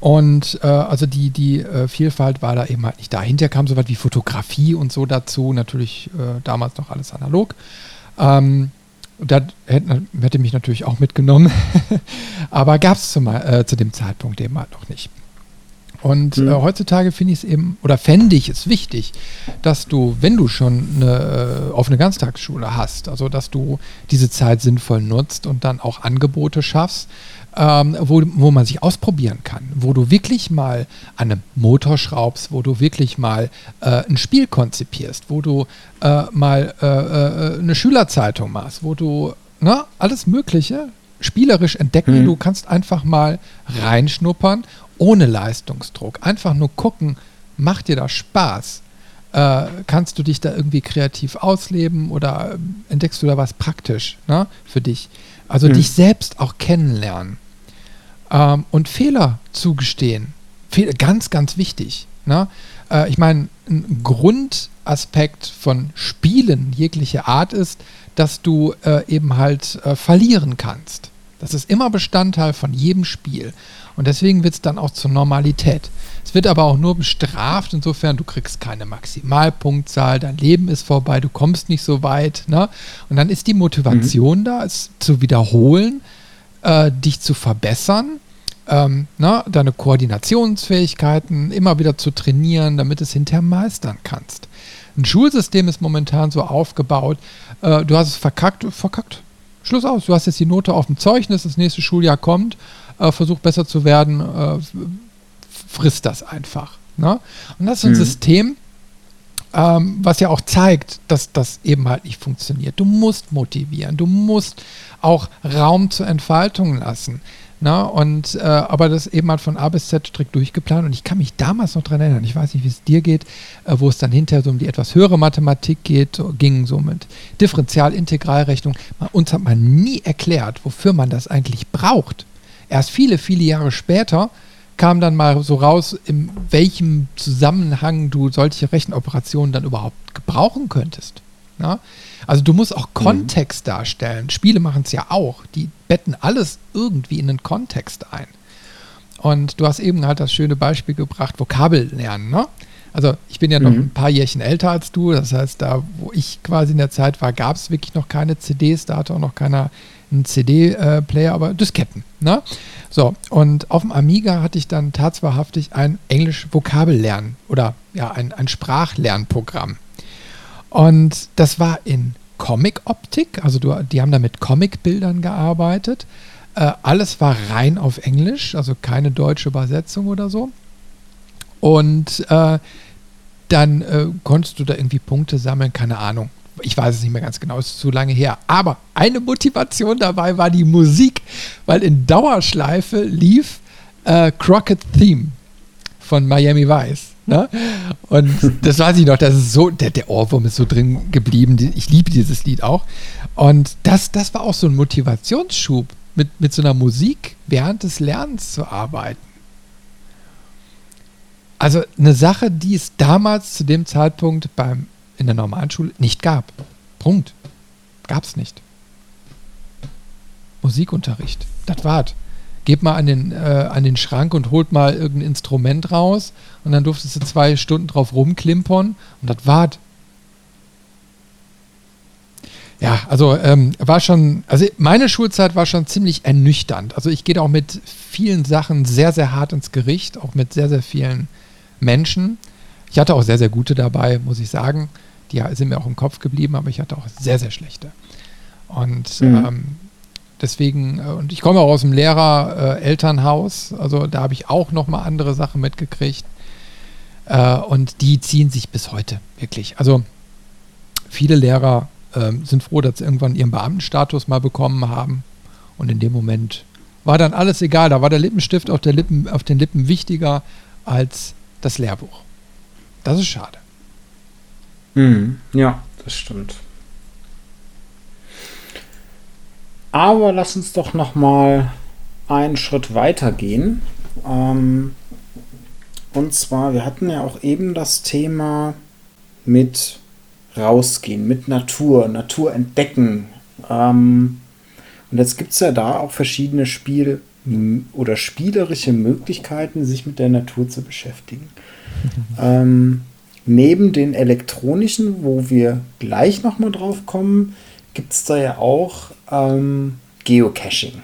Und äh, also die, die äh, Vielfalt war da eben halt nicht da. Hinterher kam so was wie Fotografie und so dazu, natürlich äh, damals noch alles analog. Ähm, das hätte, hätte, mich natürlich auch mitgenommen, aber gab es äh, zu dem Zeitpunkt eben halt noch nicht. Und mhm. äh, heutzutage finde ich es eben, oder fände ich es wichtig, dass du, wenn du schon eine äh, offene Ganztagsschule hast, also dass du diese Zeit sinnvoll nutzt und dann auch Angebote schaffst, ähm, wo, wo man sich ausprobieren kann, wo du wirklich mal an einem Motor schraubst, wo du wirklich mal äh, ein Spiel konzipierst, wo du äh, mal äh, äh, eine Schülerzeitung machst, wo du ne, alles Mögliche spielerisch entdecken. Mhm. Du kannst einfach mal reinschnuppern ohne Leistungsdruck. Einfach nur gucken, macht dir das Spaß? Äh, kannst du dich da irgendwie kreativ ausleben oder entdeckst du da was praktisch ne, für dich? Also mhm. dich selbst auch kennenlernen ähm, und Fehler zugestehen. Fe ganz, ganz wichtig. Ne? Äh, ich meine, ein Grundaspekt von Spielen jeglicher Art ist, dass du äh, eben halt äh, verlieren kannst. Das ist immer Bestandteil von jedem Spiel. Und deswegen wird es dann auch zur Normalität. Es wird aber auch nur bestraft, insofern du kriegst keine Maximalpunktzahl, dein Leben ist vorbei, du kommst nicht so weit. Ne? Und dann ist die Motivation mhm. da, es zu wiederholen, äh, dich zu verbessern, ähm, ne? deine Koordinationsfähigkeiten immer wieder zu trainieren, damit es hinterher meistern kannst. Ein Schulsystem ist momentan so aufgebaut, äh, du hast es verkackt, verkackt. Schluss aus. Du hast jetzt die Note auf dem Zeugnis, das nächste Schuljahr kommt äh, versucht besser zu werden, äh, frisst das einfach. Ne? Und das ist ein mhm. System, ähm, was ja auch zeigt, dass das eben halt nicht funktioniert. Du musst motivieren, du musst auch Raum zur Entfaltung lassen. Na, ne? und äh, aber das eben halt von A bis Z strikt durchgeplant und ich kann mich damals noch daran erinnern, ich weiß nicht, wie es dir geht, äh, wo es dann hinterher so um die etwas höhere Mathematik geht, ging so mit Differential-Integralrechnung. Uns hat man nie erklärt, wofür man das eigentlich braucht. Erst viele, viele Jahre später kam dann mal so raus, in welchem Zusammenhang du solche Rechenoperationen dann überhaupt gebrauchen könntest. Ja? Also du musst auch mhm. Kontext mhm. darstellen. Spiele machen es ja auch. Die betten alles irgendwie in einen Kontext ein. Und du hast eben halt das schöne Beispiel gebracht, Vokabel lernen. Ne? Also ich bin ja noch mhm. ein paar Jährchen älter als du. Das heißt, da wo ich quasi in der Zeit war, gab es wirklich noch keine CDs. Da hatte auch noch keiner einen CD-Player, aber Disketten. Ne? So, und auf dem Amiga hatte ich dann tatsächlich ein Englisch-Vokabellernen oder ja, ein, ein Sprachlernprogramm. Und das war in Comic-Optik, also du, die haben da mit Comic-Bildern gearbeitet. Äh, alles war rein auf Englisch, also keine deutsche Übersetzung oder so. Und äh, dann äh, konntest du da irgendwie Punkte sammeln, keine Ahnung ich weiß es nicht mehr ganz genau, ist zu lange her. Aber eine Motivation dabei war die Musik, weil in Dauerschleife lief äh, Crockett Theme von Miami Vice. Ne? Und das weiß ich noch, das ist so, der, der Ohrwurm ist so drin geblieben. Ich liebe dieses Lied auch. Und das, das war auch so ein Motivationsschub, mit, mit so einer Musik während des Lernens zu arbeiten. Also eine Sache, die es damals zu dem Zeitpunkt beim in der normalen Schule nicht gab. Punkt. Gab es nicht. Musikunterricht. Das war's. Geht mal an den, äh, an den Schrank und holt mal irgendein Instrument raus und dann durftest du zwei Stunden drauf rumklimpern und das war's. Ja, also ähm, war schon, also meine Schulzeit war schon ziemlich ernüchternd. Also ich gehe auch mit vielen Sachen sehr, sehr hart ins Gericht, auch mit sehr, sehr vielen Menschen. Ich hatte auch sehr, sehr gute dabei, muss ich sagen. Die sind mir auch im Kopf geblieben, aber ich hatte auch sehr, sehr schlechte. Und mhm. ähm, deswegen, äh, und ich komme auch aus dem Lehrer-Elternhaus, äh, also da habe ich auch nochmal andere Sachen mitgekriegt. Äh, und die ziehen sich bis heute, wirklich. Also viele Lehrer äh, sind froh, dass sie irgendwann ihren Beamtenstatus mal bekommen haben. Und in dem Moment war dann alles egal. Da war der Lippenstift auf, der Lippen, auf den Lippen wichtiger als das Lehrbuch. Das ist schade. Mhm. Ja, das stimmt. Aber lass uns doch noch mal einen Schritt weiter gehen. Ähm, und zwar, wir hatten ja auch eben das Thema mit rausgehen, mit Natur, Natur entdecken. Ähm, und jetzt gibt es ja da auch verschiedene Spielmöglichkeiten. oder spielerische Möglichkeiten, sich mit der Natur zu beschäftigen. ähm, neben den elektronischen, wo wir gleich nochmal drauf kommen, gibt es da ja auch ähm, Geocaching.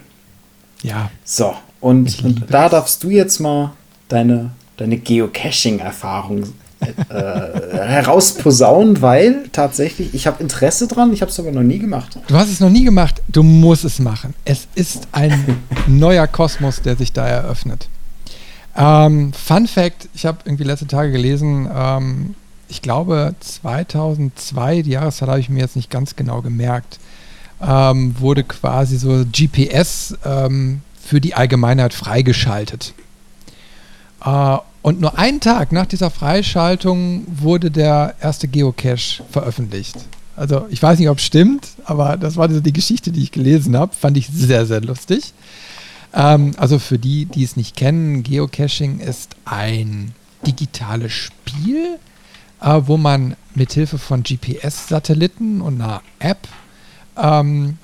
Ja. So, und, und da darfst du jetzt mal deine, deine Geocaching-Erfahrung äh, herausposaunen, weil tatsächlich, ich habe Interesse dran, ich habe es aber noch nie gemacht. Du hast es noch nie gemacht, du musst es machen. Es ist ein neuer Kosmos, der sich da eröffnet. Ähm, Fun Fact: Ich habe irgendwie letzte Tage gelesen, ähm, ich glaube 2002, die Jahreszahl habe ich mir jetzt nicht ganz genau gemerkt, ähm, wurde quasi so GPS ähm, für die Allgemeinheit freigeschaltet. Äh, und nur einen Tag nach dieser Freischaltung wurde der erste Geocache veröffentlicht. Also ich weiß nicht, ob es stimmt, aber das war die Geschichte, die ich gelesen habe. Fand ich sehr, sehr lustig. Ähm, also für die, die es nicht kennen, Geocaching ist ein digitales Spiel, äh, wo man mithilfe von GPS-Satelliten und einer App ähm,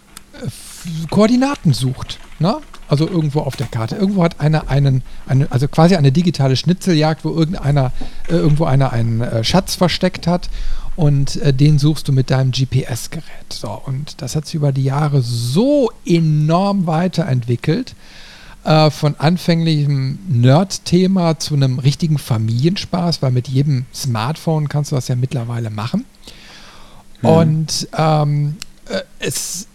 Koordinaten sucht. Ne? Also irgendwo auf der Karte. Irgendwo hat einer einen, eine, also quasi eine digitale Schnitzeljagd, wo irgendeiner, äh, irgendwo einer einen äh, Schatz versteckt hat und äh, den suchst du mit deinem GPS-Gerät. So, und das hat sich über die Jahre so enorm weiterentwickelt, äh, von anfänglichem Nerd-Thema zu einem richtigen Familienspaß, weil mit jedem Smartphone kannst du das ja mittlerweile machen. Mhm. Und ähm, äh, es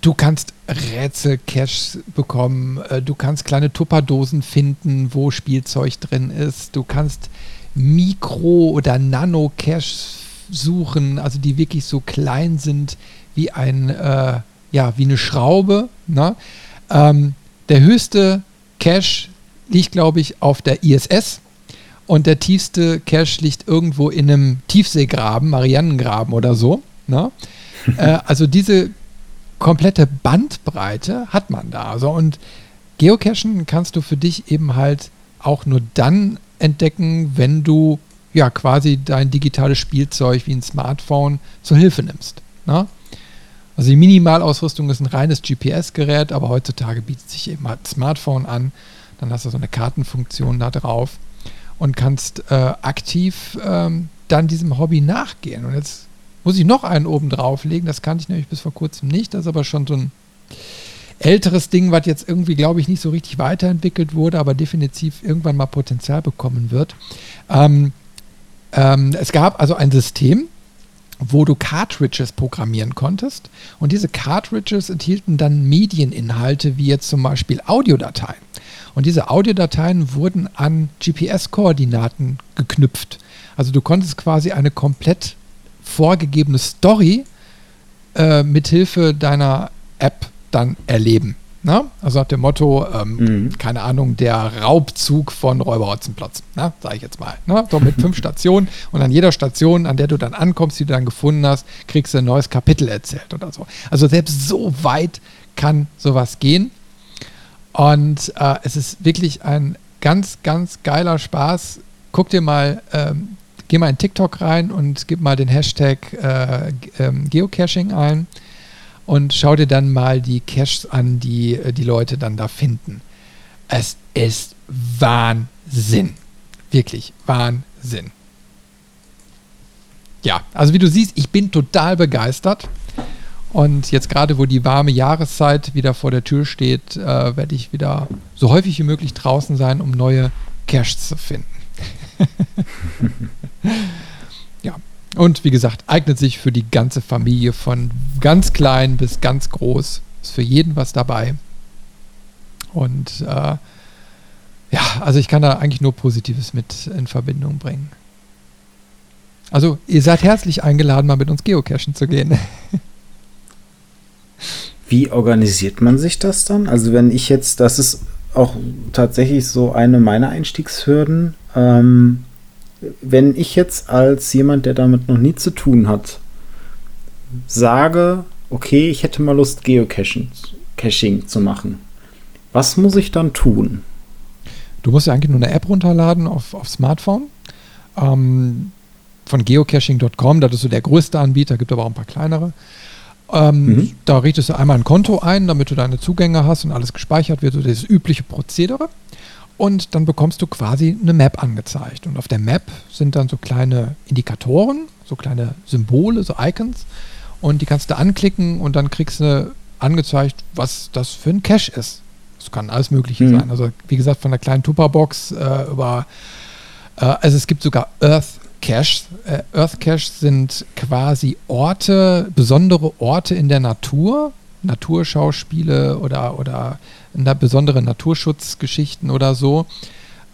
Du kannst Rätsel-Caches bekommen, äh, du kannst kleine Tupperdosen finden, wo Spielzeug drin ist, du kannst Mikro- oder Nano-Caches suchen, also die wirklich so klein sind wie ein, äh, ja, wie eine Schraube. Ne? Ähm, der höchste Cache liegt, glaube ich, auf der ISS und der tiefste Cache liegt irgendwo in einem Tiefseegraben, Marianengraben oder so. Ne? äh, also diese komplette Bandbreite hat man da. Also und Geocachen kannst du für dich eben halt auch nur dann entdecken, wenn du ja quasi dein digitales Spielzeug wie ein Smartphone zur Hilfe nimmst. Ne? Also die Minimalausrüstung ist ein reines GPS-Gerät, aber heutzutage bietet sich eben halt Smartphone an. Dann hast du so eine Kartenfunktion da drauf und kannst äh, aktiv ähm, dann diesem Hobby nachgehen. Und jetzt muss ich noch einen oben drauflegen. Das kannte ich nämlich bis vor kurzem nicht. Das ist aber schon so ein älteres Ding, was jetzt irgendwie, glaube ich, nicht so richtig weiterentwickelt wurde, aber definitiv irgendwann mal Potenzial bekommen wird. Ähm, ähm, es gab also ein System, wo du Cartridges programmieren konntest. Und diese Cartridges enthielten dann Medieninhalte, wie jetzt zum Beispiel Audiodateien. Und diese Audiodateien wurden an GPS-Koordinaten geknüpft. Also du konntest quasi eine komplett vorgegebene Story äh, mithilfe deiner App dann erleben. Ne? Also nach dem Motto, ähm, mhm. keine Ahnung, der Raubzug von Räuberhotzenplatz, ne? sage ich jetzt mal. Ne? So mit fünf Stationen und an jeder Station, an der du dann ankommst, die du dann gefunden hast, kriegst du ein neues Kapitel erzählt oder so. Also selbst so weit kann sowas gehen. Und äh, es ist wirklich ein ganz, ganz geiler Spaß. Guck dir mal ähm, geh mal in TikTok rein und gib mal den Hashtag äh, ähm, Geocaching ein und schau dir dann mal die Caches an, die äh, die Leute dann da finden. Es ist Wahnsinn. Wirklich Wahnsinn. Ja, also wie du siehst, ich bin total begeistert. Und jetzt gerade, wo die warme Jahreszeit wieder vor der Tür steht, äh, werde ich wieder so häufig wie möglich draußen sein, um neue Caches zu finden. Und wie gesagt, eignet sich für die ganze Familie von ganz klein bis ganz groß. Ist für jeden was dabei. Und äh, ja, also ich kann da eigentlich nur Positives mit in Verbindung bringen. Also, ihr seid herzlich eingeladen, mal mit uns geocachen zu gehen. Wie organisiert man sich das dann? Also, wenn ich jetzt, das ist auch tatsächlich so eine meiner Einstiegshürden, ähm, wenn ich jetzt als jemand, der damit noch nie zu tun hat, sage, okay, ich hätte mal Lust, Geocaching Caching zu machen, was muss ich dann tun? Du musst ja eigentlich nur eine App runterladen auf, auf Smartphone. Ähm, von geocaching.com, das ist so der größte Anbieter, gibt aber auch ein paar kleinere. Ähm, mhm. Da richtest du einmal ein Konto ein, damit du deine Zugänge hast und alles gespeichert wird, so das übliche Prozedere. Und dann bekommst du quasi eine Map angezeigt. Und auf der Map sind dann so kleine Indikatoren, so kleine Symbole, so Icons. Und die kannst du anklicken und dann kriegst du angezeigt, was das für ein Cache ist. Das kann alles Mögliche mhm. sein. Also wie gesagt, von der kleinen Tupperbox äh, über, äh, also es gibt sogar Earth Caches. Äh, Earth Caches sind quasi Orte, besondere Orte in der Natur, Naturschauspiele oder, oder besondere Naturschutzgeschichten oder so,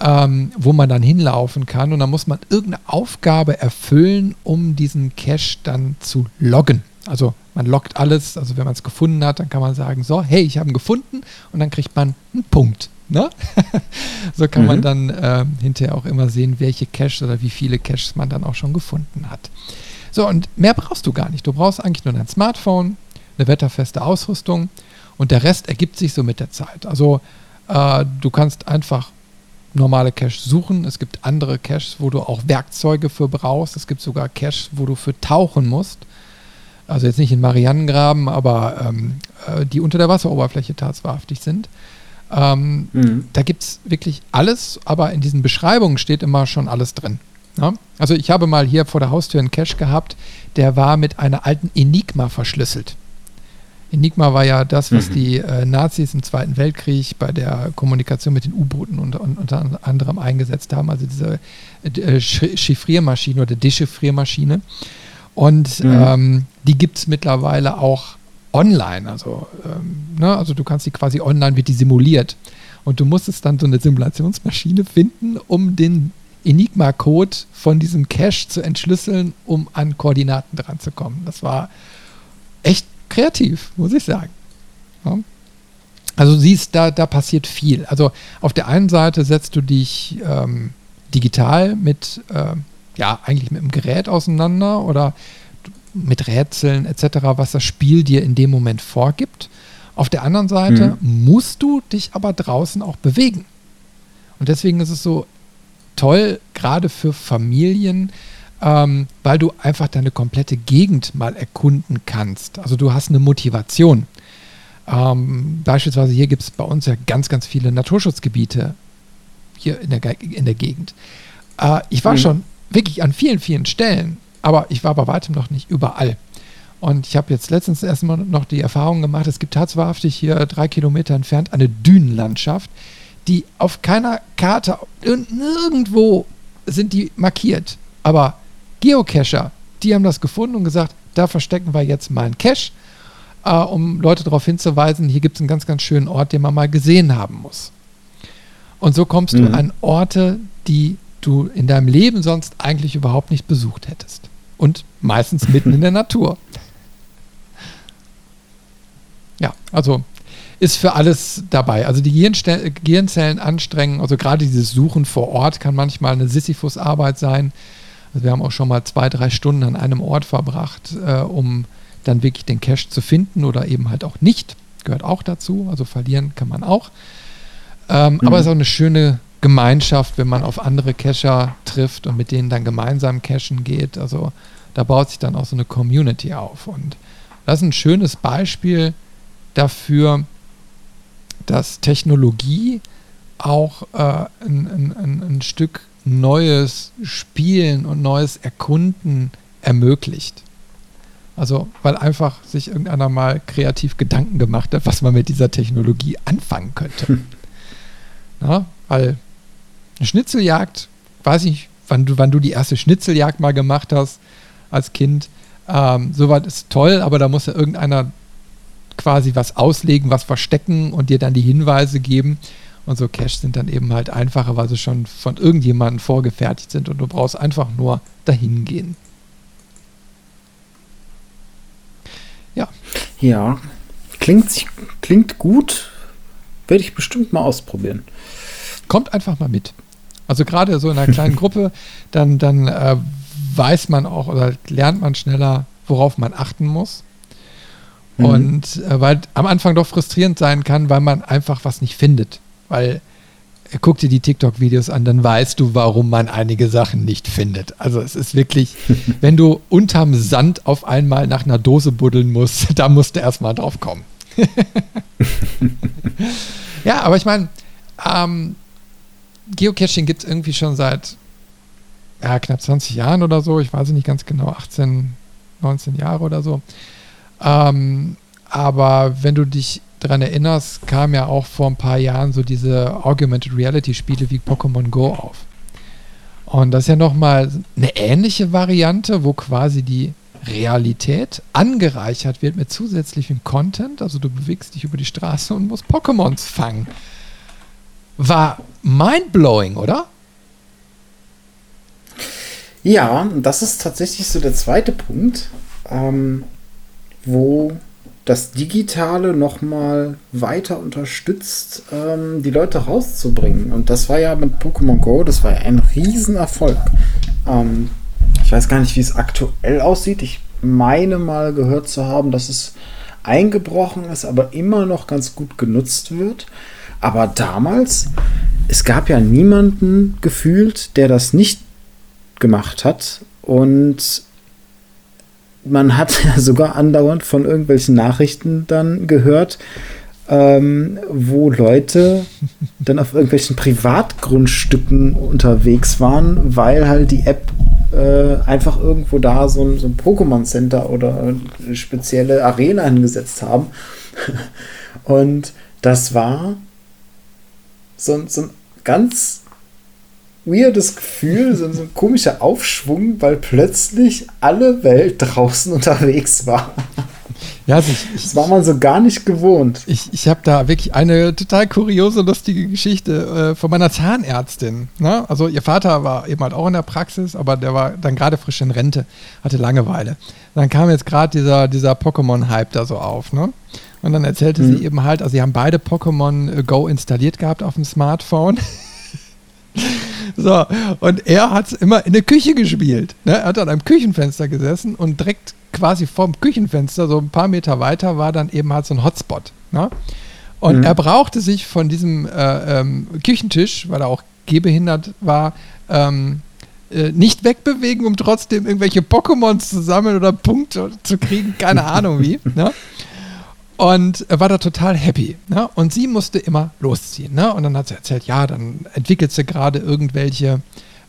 ähm, wo man dann hinlaufen kann und dann muss man irgendeine Aufgabe erfüllen, um diesen Cache dann zu loggen. Also man loggt alles, also wenn man es gefunden hat, dann kann man sagen, so, hey, ich habe ihn gefunden und dann kriegt man einen Punkt. Ne? so kann mhm. man dann äh, hinterher auch immer sehen, welche Caches oder wie viele Caches man dann auch schon gefunden hat. So, und mehr brauchst du gar nicht. Du brauchst eigentlich nur dein Smartphone, eine wetterfeste Ausrüstung und der Rest ergibt sich so mit der Zeit. Also äh, du kannst einfach normale Caches suchen. Es gibt andere Caches, wo du auch Werkzeuge für brauchst. Es gibt sogar Caches, wo du für tauchen musst. Also jetzt nicht in Marianengraben, aber ähm, äh, die unter der Wasseroberfläche tatsächlich sind. Ähm, mhm. Da gibt es wirklich alles, aber in diesen Beschreibungen steht immer schon alles drin. Ja? Also ich habe mal hier vor der Haustür einen Cache gehabt, der war mit einer alten Enigma verschlüsselt. Enigma war ja das, was mhm. die äh, Nazis im Zweiten Weltkrieg bei der Kommunikation mit den U-Booten unter, unter, anderem eingesetzt haben, also diese äh, Chiffriermaschine oder Dechiffriermaschine. Und mhm. ähm, die gibt es mittlerweile auch online. Also, ähm, ne, also du kannst die quasi online, wird die simuliert. Und du musstest dann so eine Simulationsmaschine finden, um den Enigma-Code von diesem Cache zu entschlüsseln, um an Koordinaten dran zu kommen. Das war echt kreativ, muss ich sagen. Ja. Also siehst, da, da passiert viel. Also auf der einen Seite setzt du dich ähm, digital mit, äh, ja, eigentlich mit dem Gerät auseinander oder mit Rätseln etc., was das Spiel dir in dem Moment vorgibt. Auf der anderen Seite mhm. musst du dich aber draußen auch bewegen. Und deswegen ist es so toll, gerade für Familien, ähm, weil du einfach deine komplette Gegend mal erkunden kannst. Also du hast eine Motivation. Ähm, beispielsweise hier gibt es bei uns ja ganz, ganz viele Naturschutzgebiete hier in der, in der Gegend. Äh, ich war mhm. schon wirklich an vielen, vielen Stellen, aber ich war bei weitem noch nicht überall. Und ich habe jetzt letztens erstmal noch die Erfahrung gemacht, es gibt tatsächlich hier drei Kilometer entfernt eine Dünenlandschaft, die auf keiner Karte, nirgendwo sind die markiert. Aber Geocacher, die haben das gefunden und gesagt, da verstecken wir jetzt mal einen Cache, äh, um Leute darauf hinzuweisen, hier gibt es einen ganz, ganz schönen Ort, den man mal gesehen haben muss. Und so kommst mhm. du an Orte, die du in deinem Leben sonst eigentlich überhaupt nicht besucht hättest. Und meistens mitten in der Natur. Ja, also ist für alles dabei. Also die Gehirnzellen anstrengen, also gerade dieses Suchen vor Ort kann manchmal eine Sisyphus-Arbeit sein. Also wir haben auch schon mal zwei, drei Stunden an einem Ort verbracht, äh, um dann wirklich den Cache zu finden oder eben halt auch nicht. Gehört auch dazu. Also verlieren kann man auch. Ähm, mhm. Aber es ist auch eine schöne Gemeinschaft, wenn man auf andere Cacher trifft und mit denen dann gemeinsam cachen geht. Also da baut sich dann auch so eine Community auf. Und das ist ein schönes Beispiel dafür, dass Technologie auch äh, ein, ein, ein Stück neues Spielen und neues Erkunden ermöglicht. Also, weil einfach sich irgendeiner mal kreativ Gedanken gemacht hat, was man mit dieser Technologie anfangen könnte. Hm. Na, weil eine Schnitzeljagd, weiß ich, wann du, wann du die erste Schnitzeljagd mal gemacht hast als Kind, ähm, soweit ist toll, aber da muss ja irgendeiner quasi was auslegen, was verstecken und dir dann die Hinweise geben. Und so Caches sind dann eben halt einfacher, weil sie schon von irgendjemandem vorgefertigt sind und du brauchst einfach nur dahin gehen. Ja. Ja, klingt, klingt gut. Werde ich bestimmt mal ausprobieren. Kommt einfach mal mit. Also gerade so in einer kleinen Gruppe, dann, dann äh, weiß man auch oder lernt man schneller, worauf man achten muss. Mhm. Und äh, weil am Anfang doch frustrierend sein kann, weil man einfach was nicht findet weil guck dir die TikTok-Videos an, dann weißt du, warum man einige Sachen nicht findet. Also es ist wirklich, wenn du unterm Sand auf einmal nach einer Dose buddeln musst, da musst du erstmal drauf kommen. ja, aber ich meine, ähm, Geocaching gibt es irgendwie schon seit ja, knapp 20 Jahren oder so. Ich weiß nicht ganz genau, 18, 19 Jahre oder so. Ähm, aber wenn du dich daran erinnerst, kam ja auch vor ein paar Jahren so diese Augmented Reality Spiele wie Pokémon Go auf. Und das ist ja nochmal eine ähnliche Variante, wo quasi die Realität angereichert wird mit zusätzlichem Content. Also du bewegst dich über die Straße und musst Pokémons fangen. War mindblowing, oder? Ja, das ist tatsächlich so der zweite Punkt, ähm, wo das Digitale nochmal weiter unterstützt, ähm, die Leute rauszubringen. Und das war ja mit Pokémon Go, das war ja ein Riesenerfolg. Ähm, ich weiß gar nicht, wie es aktuell aussieht. Ich meine mal gehört zu haben, dass es eingebrochen ist, aber immer noch ganz gut genutzt wird. Aber damals, es gab ja niemanden gefühlt, der das nicht gemacht hat. Und man hat ja sogar andauernd von irgendwelchen Nachrichten dann gehört, ähm, wo Leute dann auf irgendwelchen Privatgrundstücken unterwegs waren, weil halt die App äh, einfach irgendwo da so ein, so ein Pokémon Center oder eine spezielle Arena hingesetzt haben. Und das war so, so ein ganz weirdes Gefühl, so, so ein komischer Aufschwung, weil plötzlich alle Welt draußen unterwegs war. Ja, also ich, das war man so gar nicht gewohnt. Ich, ich habe da wirklich eine total kuriose, lustige Geschichte äh, von meiner Zahnärztin. Ne? Also ihr Vater war eben halt auch in der Praxis, aber der war dann gerade frisch in Rente, hatte Langeweile. Dann kam jetzt gerade dieser, dieser Pokémon-Hype da so auf. Ne? Und dann erzählte mhm. sie eben halt, also sie haben beide Pokémon Go installiert gehabt auf dem Smartphone. So, und er hat es immer in der Küche gespielt. Ne? Er hat an einem Küchenfenster gesessen und direkt quasi vorm Küchenfenster, so ein paar Meter weiter, war dann eben halt so ein Hotspot. Ne? Und mhm. er brauchte sich von diesem äh, ähm, Küchentisch, weil er auch gehbehindert war, ähm, äh, nicht wegbewegen, um trotzdem irgendwelche Pokémons zu sammeln oder Punkte zu kriegen, keine Ahnung wie. Ne? Und war da total happy. Ne? Und sie musste immer losziehen. Ne? Und dann hat sie erzählt, ja, dann entwickelt sie gerade irgendwelche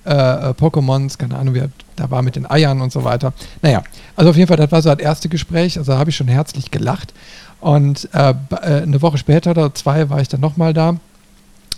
äh, Pokémons, keine Ahnung, wie er da war mit den Eiern und so weiter. Naja, also auf jeden Fall, das war so das erste Gespräch. Also habe ich schon herzlich gelacht. Und äh, äh, eine Woche später oder zwei war ich dann nochmal da.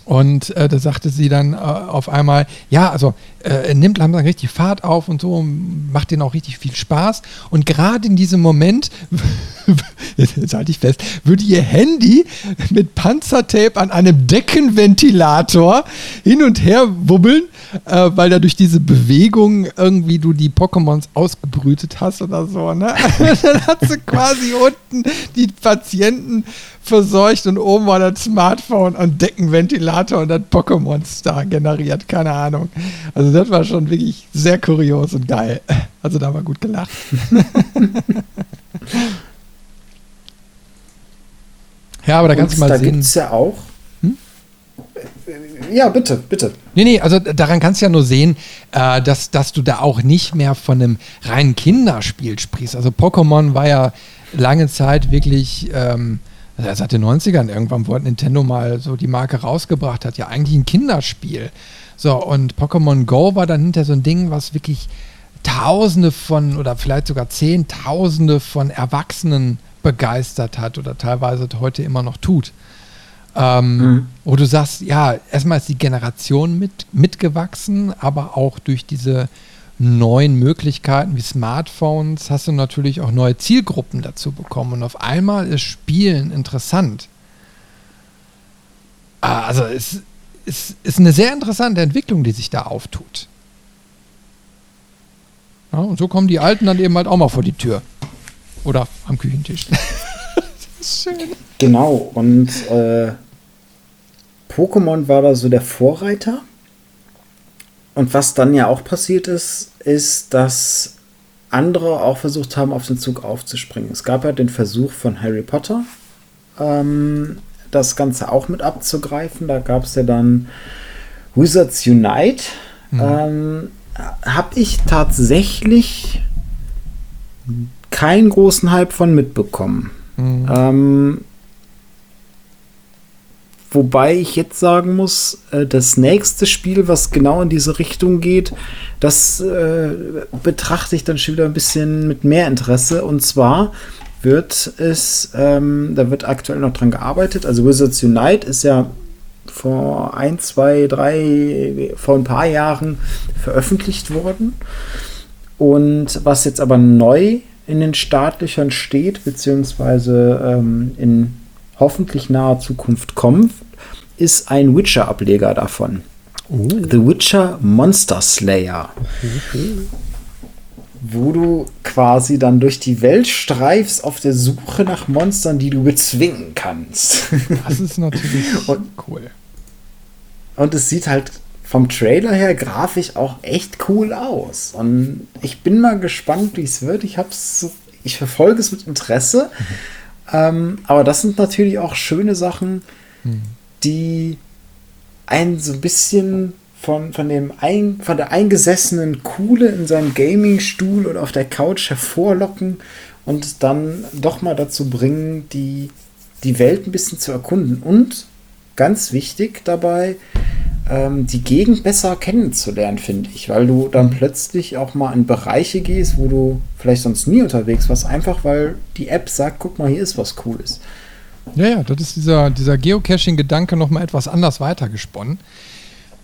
Und äh, da sagte sie dann äh, auf einmal, ja, also äh, nimmt langsam richtig Fahrt auf und so, macht denen auch richtig viel Spaß. Und gerade in diesem Moment, jetzt halte ich fest, würde ihr Handy mit Panzertape an einem Deckenventilator hin und her wubbeln, äh, weil da durch diese Bewegung irgendwie du die Pokémons ausgebrütet hast oder so. Ne? dann hat sie quasi unten die Patienten verseucht und oben war das Smartphone und Deckenventilator und hat Pokémons da generiert. Keine Ahnung. Also das war schon wirklich sehr kurios und geil. Also da war gut gelacht. ja, aber da kannst du mal da sehen. Da gibt es ja auch. Hm? Ja, bitte, bitte. Nee, nee, also daran kannst du ja nur sehen, äh, dass, dass du da auch nicht mehr von einem reinen Kinderspiel sprichst. Also Pokémon war ja lange Zeit wirklich ähm, also seit den 90ern irgendwann, wo Nintendo mal so die Marke rausgebracht hat, ja eigentlich ein Kinderspiel. So, und Pokémon Go war dann hinter so ein Ding, was wirklich Tausende von oder vielleicht sogar Zehntausende von Erwachsenen begeistert hat oder teilweise heute immer noch tut. Ähm, mhm. Wo du sagst, ja, erstmal ist die Generation mit, mitgewachsen, aber auch durch diese neuen Möglichkeiten wie Smartphones hast du natürlich auch neue Zielgruppen dazu bekommen. Und auf einmal ist Spielen interessant. Ah, also es ist, ist eine sehr interessante Entwicklung, die sich da auftut. Ja, und so kommen die Alten dann eben halt auch mal vor die Tür. Oder am Küchentisch. das ist schön. Genau, und äh, Pokémon war da so der Vorreiter. Und was dann ja auch passiert ist, ist, dass andere auch versucht haben, auf den Zug aufzuspringen. Es gab ja den Versuch von Harry Potter, ähm, das Ganze auch mit abzugreifen. Da gab es ja dann Wizards Unite. Mhm. Ähm, Habe ich tatsächlich keinen großen Hype von mitbekommen. Mhm. Ähm, Wobei ich jetzt sagen muss, äh, das nächste Spiel, was genau in diese Richtung geht, das äh, betrachte ich dann schon wieder ein bisschen mit mehr Interesse. Und zwar wird es, ähm, da wird aktuell noch dran gearbeitet. Also Wizards Unite ist ja vor ein, zwei, drei, vor ein paar Jahren veröffentlicht worden. Und was jetzt aber neu in den Startlöchern steht, beziehungsweise ähm, in hoffentlich naher Zukunft kommt, ist ein Witcher-Ableger davon. Oh. The Witcher Monster Slayer. Wo du quasi dann durch die Welt streifst auf der Suche nach Monstern, die du bezwingen kannst. Das ist natürlich und, cool. Und es sieht halt vom Trailer her grafisch auch echt cool aus. Und ich bin mal gespannt, wie es wird. Ich hab's, ich verfolge es mit Interesse. Mhm. Ähm, aber das sind natürlich auch schöne Sachen, mhm. die einen so ein bisschen von, von, dem ein, von der eingesessenen Kuhle in seinem Gaming-Stuhl oder auf der Couch hervorlocken und dann doch mal dazu bringen, die, die Welt ein bisschen zu erkunden. Und ganz wichtig dabei, ähm, die Gegend besser kennenzulernen, finde ich, weil du dann plötzlich auch mal in Bereiche gehst, wo du vielleicht sonst nie unterwegs warst, einfach weil die App sagt, guck mal, hier ist was Cooles. Ja, ja, das ist dieser, dieser Geocaching-Gedanke nochmal etwas anders weitergesponnen.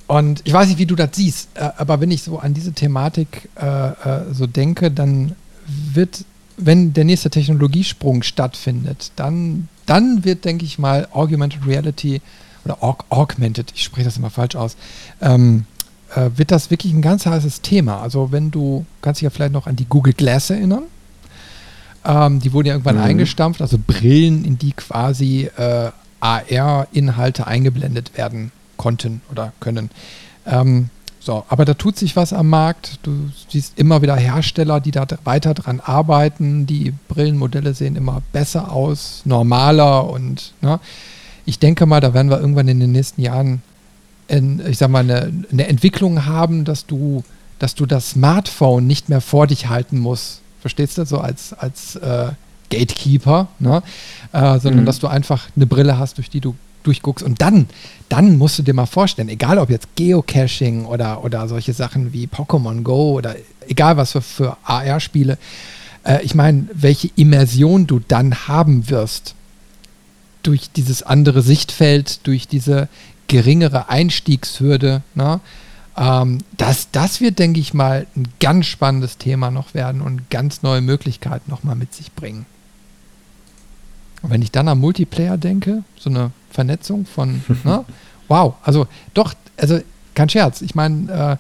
Und ich weiß nicht, wie du das siehst, äh, aber wenn ich so an diese Thematik äh, äh, so denke, dann wird, wenn der nächste Technologiesprung stattfindet, dann, dann wird, denke ich mal, Augmented Reality oder Aug Augmented, ich spreche das immer falsch aus, ähm, äh, wird das wirklich ein ganz heißes Thema. Also wenn du, kannst dich ja vielleicht noch an die Google Glass erinnern. Ähm, die wurden ja irgendwann mhm. eingestampft, also Brillen, in die quasi äh, AR-Inhalte eingeblendet werden konnten oder können. Ähm, so, aber da tut sich was am Markt. Du siehst immer wieder Hersteller, die da weiter dran arbeiten. Die Brillenmodelle sehen immer besser aus, normaler und ne, ich denke mal, da werden wir irgendwann in den nächsten Jahren, in, ich sag mal, eine, eine, Entwicklung haben, dass du, dass du das Smartphone nicht mehr vor dich halten musst. Verstehst du? So als, als äh, Gatekeeper, ne? Äh, sondern mhm. dass du einfach eine Brille hast, durch die du durchguckst. Und dann, dann musst du dir mal vorstellen, egal ob jetzt Geocaching oder, oder solche Sachen wie Pokémon Go oder egal was für, für AR-Spiele, äh, ich meine, welche Immersion du dann haben wirst durch dieses andere Sichtfeld, durch diese geringere Einstiegshürde, ne, ähm, das, das wird, denke ich mal, ein ganz spannendes Thema noch werden und ganz neue Möglichkeiten nochmal mit sich bringen. Und wenn ich dann am Multiplayer denke, so eine Vernetzung von, ne, wow, also doch, also kein Scherz, ich meine, äh,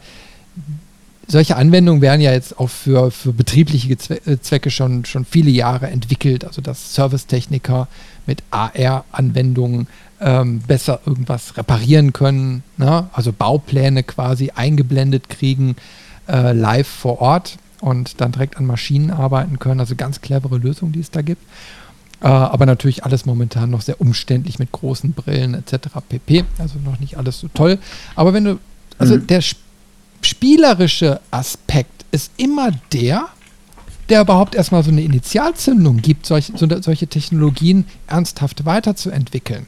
solche Anwendungen werden ja jetzt auch für, für betriebliche äh, Zwecke schon, schon viele Jahre entwickelt. Also dass Servicetechniker mit AR-Anwendungen ähm, besser irgendwas reparieren können. Ne? Also Baupläne quasi eingeblendet kriegen, äh, live vor Ort und dann direkt an Maschinen arbeiten können. Also ganz clevere Lösungen, die es da gibt. Äh, aber natürlich alles momentan noch sehr umständlich mit großen Brillen etc. pp. Also noch nicht alles so toll. Aber wenn du, also mhm. der Sp spielerische Aspekt ist immer der, der überhaupt erstmal so eine Initialzündung gibt, solch, so, solche Technologien ernsthaft weiterzuentwickeln.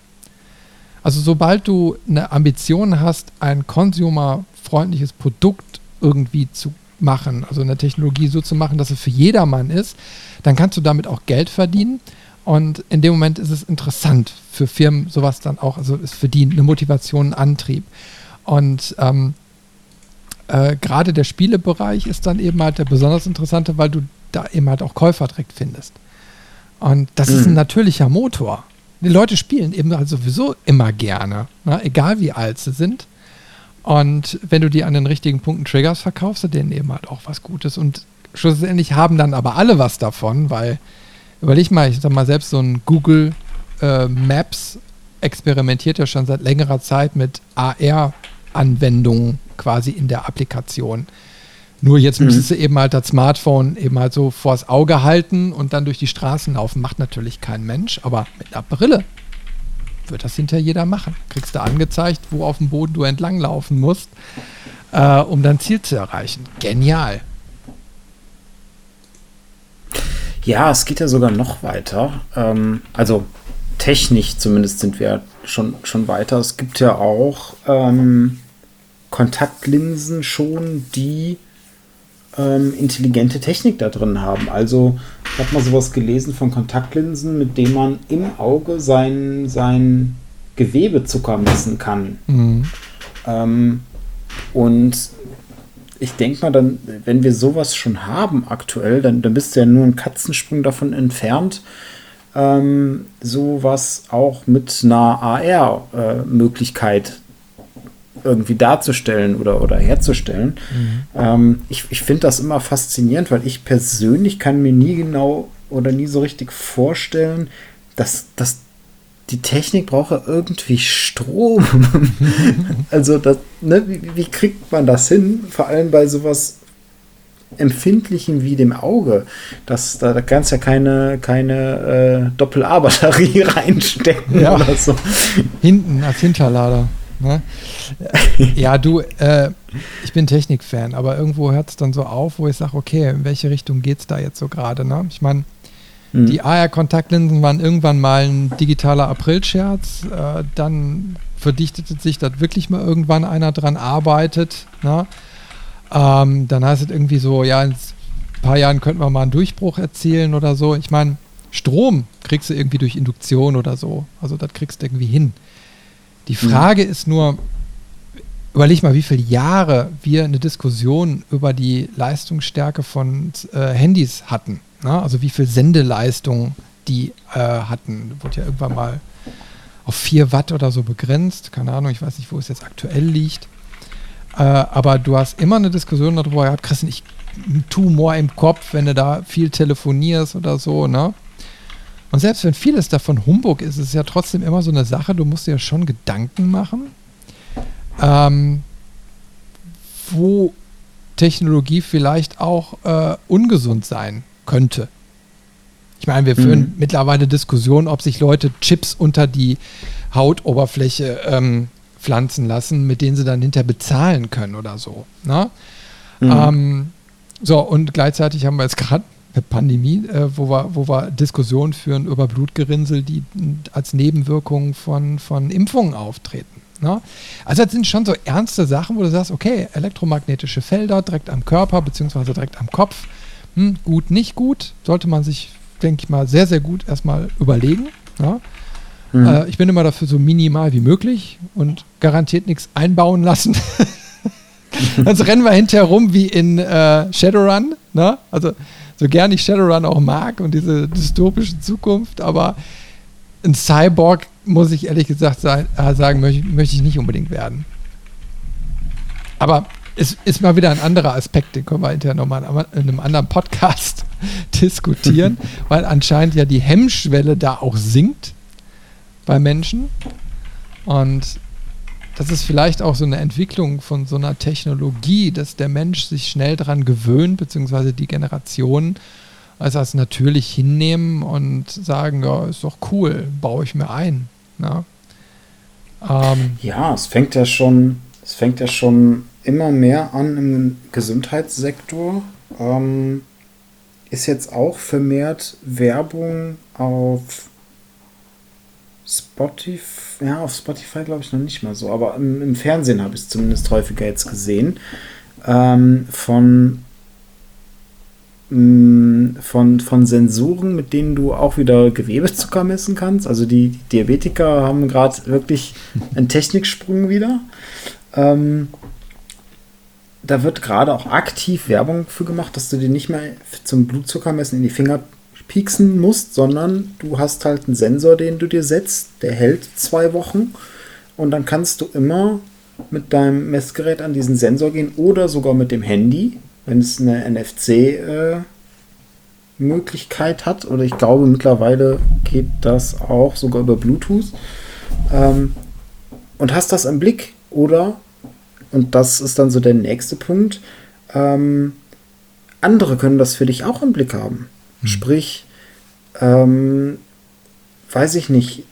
Also sobald du eine Ambition hast, ein consumerfreundliches Produkt irgendwie zu machen, also eine Technologie so zu machen, dass es für jedermann ist, dann kannst du damit auch Geld verdienen. Und in dem Moment ist es interessant für Firmen, sowas dann auch, also für die eine Motivation, ein Antrieb. Und ähm, äh, gerade der Spielebereich ist dann eben halt der besonders interessante, weil du da eben halt auch Käufer direkt findest. Und das mhm. ist ein mhm. natürlicher Motor. Die Leute spielen eben halt sowieso immer gerne, ne? egal wie alt sie sind. Und wenn du die an den richtigen Punkten Triggers verkaufst, du denen eben halt auch was Gutes. Und schlussendlich haben dann aber alle was davon, weil, überleg mal, ich sag mal, selbst so ein Google äh, Maps experimentiert ja schon seit längerer Zeit mit AR-Anwendungen quasi in der Applikation. Nur jetzt mhm. müsstest du eben halt das Smartphone eben halt so vors Auge halten und dann durch die Straßen laufen. Macht natürlich kein Mensch, aber mit einer Brille. wird das hinter jeder machen. Kriegst du angezeigt, wo auf dem Boden du entlanglaufen musst, äh, um dein Ziel zu erreichen. Genial. Ja, es geht ja sogar noch weiter. Ähm, also technisch zumindest sind wir schon, schon weiter. Es gibt ja auch ähm, Kontaktlinsen schon, die ähm, intelligente Technik da drin haben. Also ich habe mal sowas gelesen von Kontaktlinsen, mit denen man im Auge sein, sein Gewebezucker messen kann. Mhm. Ähm, und ich denke mal, dann, wenn wir sowas schon haben aktuell, dann, dann bist du ja nur einen Katzensprung davon entfernt, ähm, sowas auch mit einer AR-Möglichkeit äh, irgendwie darzustellen oder, oder herzustellen. Mhm. Ähm, ich ich finde das immer faszinierend, weil ich persönlich kann mir nie genau oder nie so richtig vorstellen, dass, dass die Technik braucht ja irgendwie Strom. also, das, ne, wie, wie, kriegt man das hin? Vor allem bei sowas Empfindlichem wie dem Auge. Das, da, da kannst ja keine, keine äh, Doppel-A-Batterie reinstecken ja. oder so. Hinten als Hinterlader. Ne? ja, du, äh, ich bin Technikfan, aber irgendwo hört es dann so auf, wo ich sage, okay, in welche Richtung geht es da jetzt so gerade? Ne? Ich meine, Mhm. Die AR-Kontaktlinsen waren irgendwann mal ein digitaler Aprilscherz. Äh, dann verdichtete sich, dass wirklich mal irgendwann einer dran arbeitet. Ne? Ähm, dann heißt es irgendwie so, ja, in ein paar Jahren könnten wir mal einen Durchbruch erzielen oder so. Ich meine, Strom kriegst du irgendwie durch Induktion oder so. Also das kriegst du irgendwie hin. Die mhm. Frage mhm. ist nur, überleg mal, wie viele Jahre wir eine Diskussion über die Leistungsstärke von äh, Handys hatten. Ne? Also wie viel Sendeleistung die äh, hatten. Wurde ja irgendwann mal auf 4 Watt oder so begrenzt. Keine Ahnung, ich weiß nicht, wo es jetzt aktuell liegt. Äh, aber du hast immer eine Diskussion darüber gehabt, Christian, ich Tumor im Kopf, wenn du da viel telefonierst oder so, ne? Und selbst wenn vieles davon Humbug ist, ist es ja trotzdem immer so eine Sache, du musst dir ja schon Gedanken machen, ähm, wo Technologie vielleicht auch äh, ungesund sein könnte. Ich meine, wir führen mhm. mittlerweile Diskussionen, ob sich Leute Chips unter die Hautoberfläche ähm, pflanzen lassen, mit denen sie dann hinterher bezahlen können oder so. Ne? Mhm. Ähm, so, und gleichzeitig haben wir jetzt gerade Pandemie, äh, wo, wir, wo wir Diskussionen führen über Blutgerinnsel, die als Nebenwirkungen von, von Impfungen auftreten. Ne? Also das sind schon so ernste Sachen, wo du sagst, okay, elektromagnetische Felder direkt am Körper beziehungsweise direkt am Kopf hm, gut, nicht gut, sollte man sich, denke ich mal, sehr, sehr gut erstmal überlegen. Ja? Mhm. Äh, ich bin immer dafür so minimal wie möglich und garantiert nichts einbauen lassen. Sonst rennen wir hinterher rum wie in äh, Shadowrun. Ne? Also so gern ich Shadowrun auch mag und diese dystopische Zukunft, aber ein Cyborg, muss ich ehrlich gesagt sagen, äh, sagen möchte, möchte ich nicht unbedingt werden. Aber ist, ist mal wieder ein anderer Aspekt, den können wir hinterher nochmal in einem anderen Podcast diskutieren, weil anscheinend ja die Hemmschwelle da auch sinkt bei Menschen. Und das ist vielleicht auch so eine Entwicklung von so einer Technologie, dass der Mensch sich schnell daran gewöhnt, beziehungsweise die Generationen als als natürlich hinnehmen und sagen, ja, ist doch cool, baue ich mir ein. Ja, ähm, ja es fängt ja schon, es fängt ja schon immer mehr an im Gesundheitssektor. Ähm, ist jetzt auch vermehrt Werbung auf Spotify, ja, auf Spotify glaube ich noch nicht mal so, aber im, im Fernsehen habe ich es zumindest häufiger jetzt gesehen, ähm, von, mm, von, von Sensoren, mit denen du auch wieder Gewebezucker messen kannst. Also die, die Diabetiker haben gerade wirklich einen Techniksprung wieder. Ähm, da wird gerade auch aktiv Werbung für gemacht, dass du dir nicht mehr zum Blutzuckermessen in die Finger pieksen musst, sondern du hast halt einen Sensor, den du dir setzt, der hält zwei Wochen und dann kannst du immer mit deinem Messgerät an diesen Sensor gehen oder sogar mit dem Handy, wenn es eine NFC-Möglichkeit äh, hat. Oder ich glaube, mittlerweile geht das auch sogar über Bluetooth. Ähm, und hast das im Blick oder und das ist dann so der nächste Punkt, ähm, andere können das für dich auch im Blick haben. Hm. Sprich, ähm, weiß ich nicht,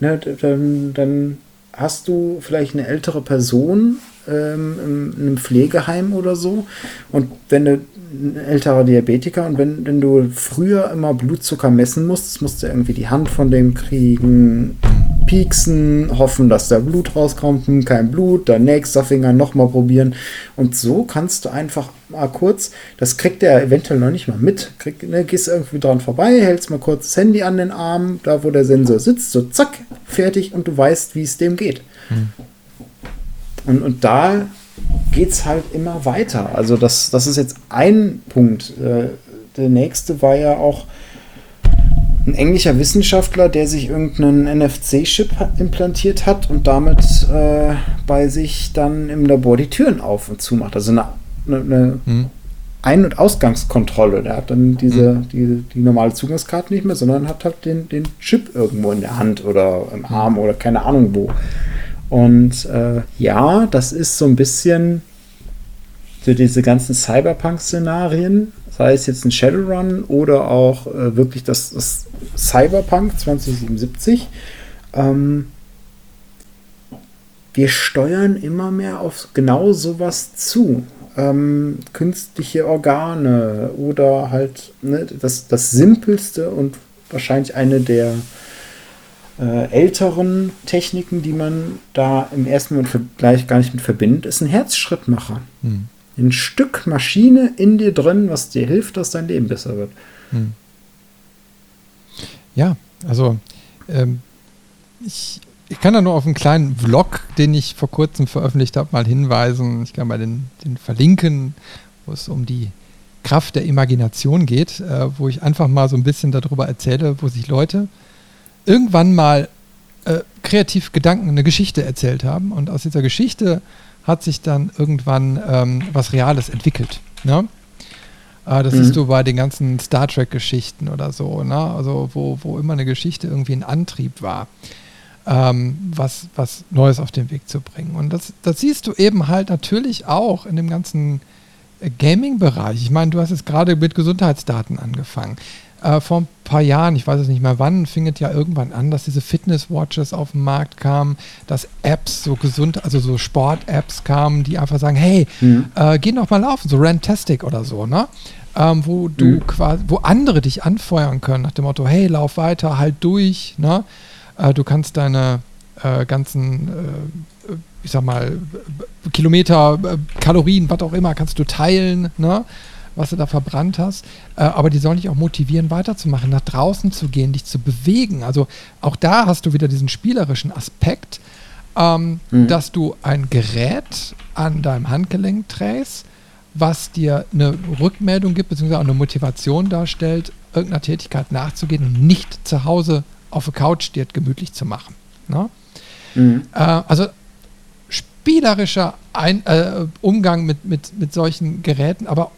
ne, dann, dann hast du vielleicht eine ältere Person ähm, in einem Pflegeheim oder so. Und wenn du ein älterer Diabetiker und wenn, wenn du früher immer Blutzucker messen musst, musst du irgendwie die Hand von dem kriegen, pieksen, hoffen, dass da Blut rauskommt, hm, kein Blut, dann nächster Finger nochmal probieren. Und so kannst du einfach mal kurz, das kriegt er eventuell noch nicht mal mit, krieg, ne, gehst irgendwie dran vorbei, hältst mal kurz das Handy an den Arm, da wo der Sensor sitzt, so zack, fertig und du weißt, wie es dem geht. Hm. Und, und da geht es halt immer weiter. Also das, das ist jetzt ein Punkt. Äh, der nächste war ja auch ein englischer Wissenschaftler, der sich irgendeinen NFC-Chip implantiert hat und damit äh, bei sich dann im Labor die Türen auf und zu macht. Also eine, eine, hm. Ein- und Ausgangskontrolle. Der hat dann diese, hm. die, die normale Zugangskarte nicht mehr, sondern hat halt den, den Chip irgendwo in der Hand oder im Arm oder keine Ahnung wo. Und äh, ja, das ist so ein bisschen für diese ganzen Cyberpunk-Szenarien, sei es jetzt ein Shadowrun oder auch äh, wirklich das, das, Cyberpunk 2077. Ähm, wir steuern immer mehr auf genau sowas zu. Ähm, künstliche Organe oder halt ne, das, das simpelste und wahrscheinlich eine der äh, älteren Techniken, die man da im ersten Moment gleich gar nicht mit verbindet, ist ein Herzschrittmacher. Hm. Ein Stück Maschine in dir drin, was dir hilft, dass dein Leben besser wird. Hm. Ja, also ähm, ich, ich kann da nur auf einen kleinen Vlog, den ich vor kurzem veröffentlicht habe, mal hinweisen. Ich kann mal den, den verlinken, wo es um die Kraft der Imagination geht, äh, wo ich einfach mal so ein bisschen darüber erzähle, wo sich Leute irgendwann mal äh, kreativ Gedanken, eine Geschichte erzählt haben. Und aus dieser Geschichte hat sich dann irgendwann ähm, was Reales entwickelt. Ne? Äh, das mhm. siehst du bei den ganzen Star Trek-Geschichten oder so, ne? also wo, wo immer eine Geschichte irgendwie ein Antrieb war. Ähm, was, was Neues auf den Weg zu bringen. Und das, das siehst du eben halt natürlich auch in dem ganzen äh, Gaming-Bereich. Ich meine, du hast jetzt gerade mit Gesundheitsdaten angefangen äh, vor ein paar Jahren, ich weiß es nicht mehr wann, fing es ja irgendwann an, dass diese Fitness-Watches auf den Markt kamen, dass Apps, so gesund, also so Sport-Apps kamen, die einfach sagen, hey, mhm. äh, geh noch mal laufen, so Rantastic oder so, ne? Ähm, wo du mhm. quasi, wo andere dich anfeuern können, nach dem Motto, hey, lauf weiter, halt durch, ne? Äh, du kannst deine äh, ganzen äh, ich sag mal, Kilometer, äh, Kalorien, was auch immer, kannst du teilen, ne? Was du da verbrannt hast. Äh, aber die sollen dich auch motivieren, weiterzumachen, nach draußen zu gehen, dich zu bewegen. Also auch da hast du wieder diesen spielerischen Aspekt, ähm, mhm. dass du ein Gerät an deinem Handgelenk trägst, was dir eine Rückmeldung gibt, beziehungsweise eine Motivation darstellt, irgendeiner Tätigkeit nachzugehen und nicht zu Hause auf der Couch dir gemütlich zu machen. Ne? Mhm. Äh, also spielerischer Ein äh, Umgang mit, mit, mit solchen Geräten, aber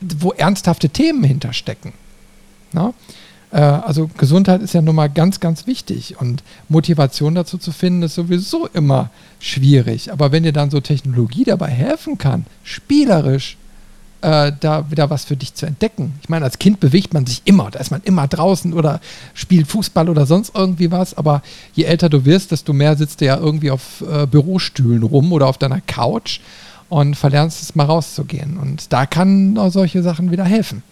wo ernsthafte Themen hinterstecken. Na? Äh, also Gesundheit ist ja nun mal ganz, ganz wichtig und Motivation dazu zu finden, ist sowieso immer schwierig. Aber wenn dir dann so Technologie dabei helfen kann, spielerisch äh, da wieder was für dich zu entdecken. Ich meine, als Kind bewegt man sich immer, da ist man immer draußen oder spielt Fußball oder sonst irgendwie was, aber je älter du wirst, desto mehr sitzt du ja irgendwie auf äh, Bürostühlen rum oder auf deiner Couch und verlernst es mal rauszugehen. Und da kann solche Sachen wieder helfen.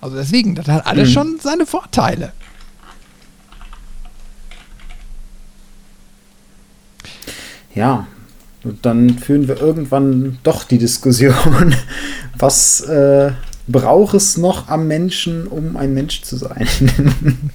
Also deswegen, das hat alles mhm. schon seine Vorteile. Ja, und dann führen wir irgendwann doch die Diskussion, was äh, braucht es noch am Menschen, um ein Mensch zu sein?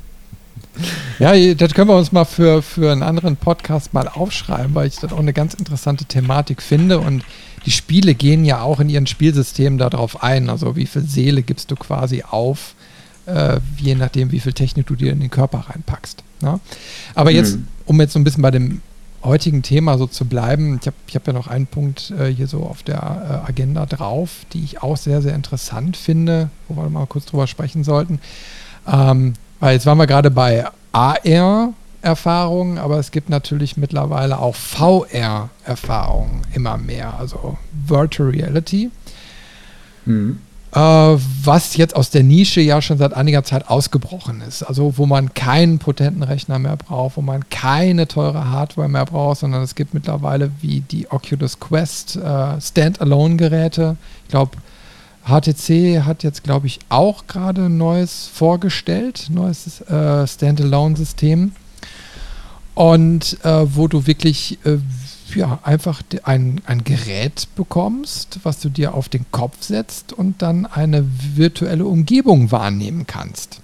ja, das können wir uns mal für, für einen anderen Podcast mal aufschreiben, weil ich das auch eine ganz interessante Thematik finde und die Spiele gehen ja auch in ihren Spielsystemen darauf ein. Also wie viel Seele gibst du quasi auf, äh, je nachdem, wie viel Technik du dir in den Körper reinpackst. Ne? Aber mhm. jetzt, um jetzt so ein bisschen bei dem heutigen Thema so zu bleiben, ich habe hab ja noch einen Punkt äh, hier so auf der äh, Agenda drauf, die ich auch sehr, sehr interessant finde, wo wir mal kurz drüber sprechen sollten. Ähm, weil jetzt waren wir gerade bei AR, Erfahrungen, aber es gibt natürlich mittlerweile auch VR-Erfahrungen immer mehr, also Virtual Reality. Mhm. äh, was jetzt aus der Nische ja schon seit einiger Zeit ausgebrochen ist. Also wo man keinen potenten Rechner mehr braucht, wo man keine teure Hardware mehr braucht, sondern es gibt mittlerweile wie die Oculus Quest äh, Standalone-Geräte. Ich glaube, HTC hat jetzt, glaube ich, auch gerade ein neues vorgestellt, neues äh, Standalone-System. Und äh, wo du wirklich äh, ja, einfach ein, ein Gerät bekommst, was du dir auf den Kopf setzt und dann eine virtuelle Umgebung wahrnehmen kannst.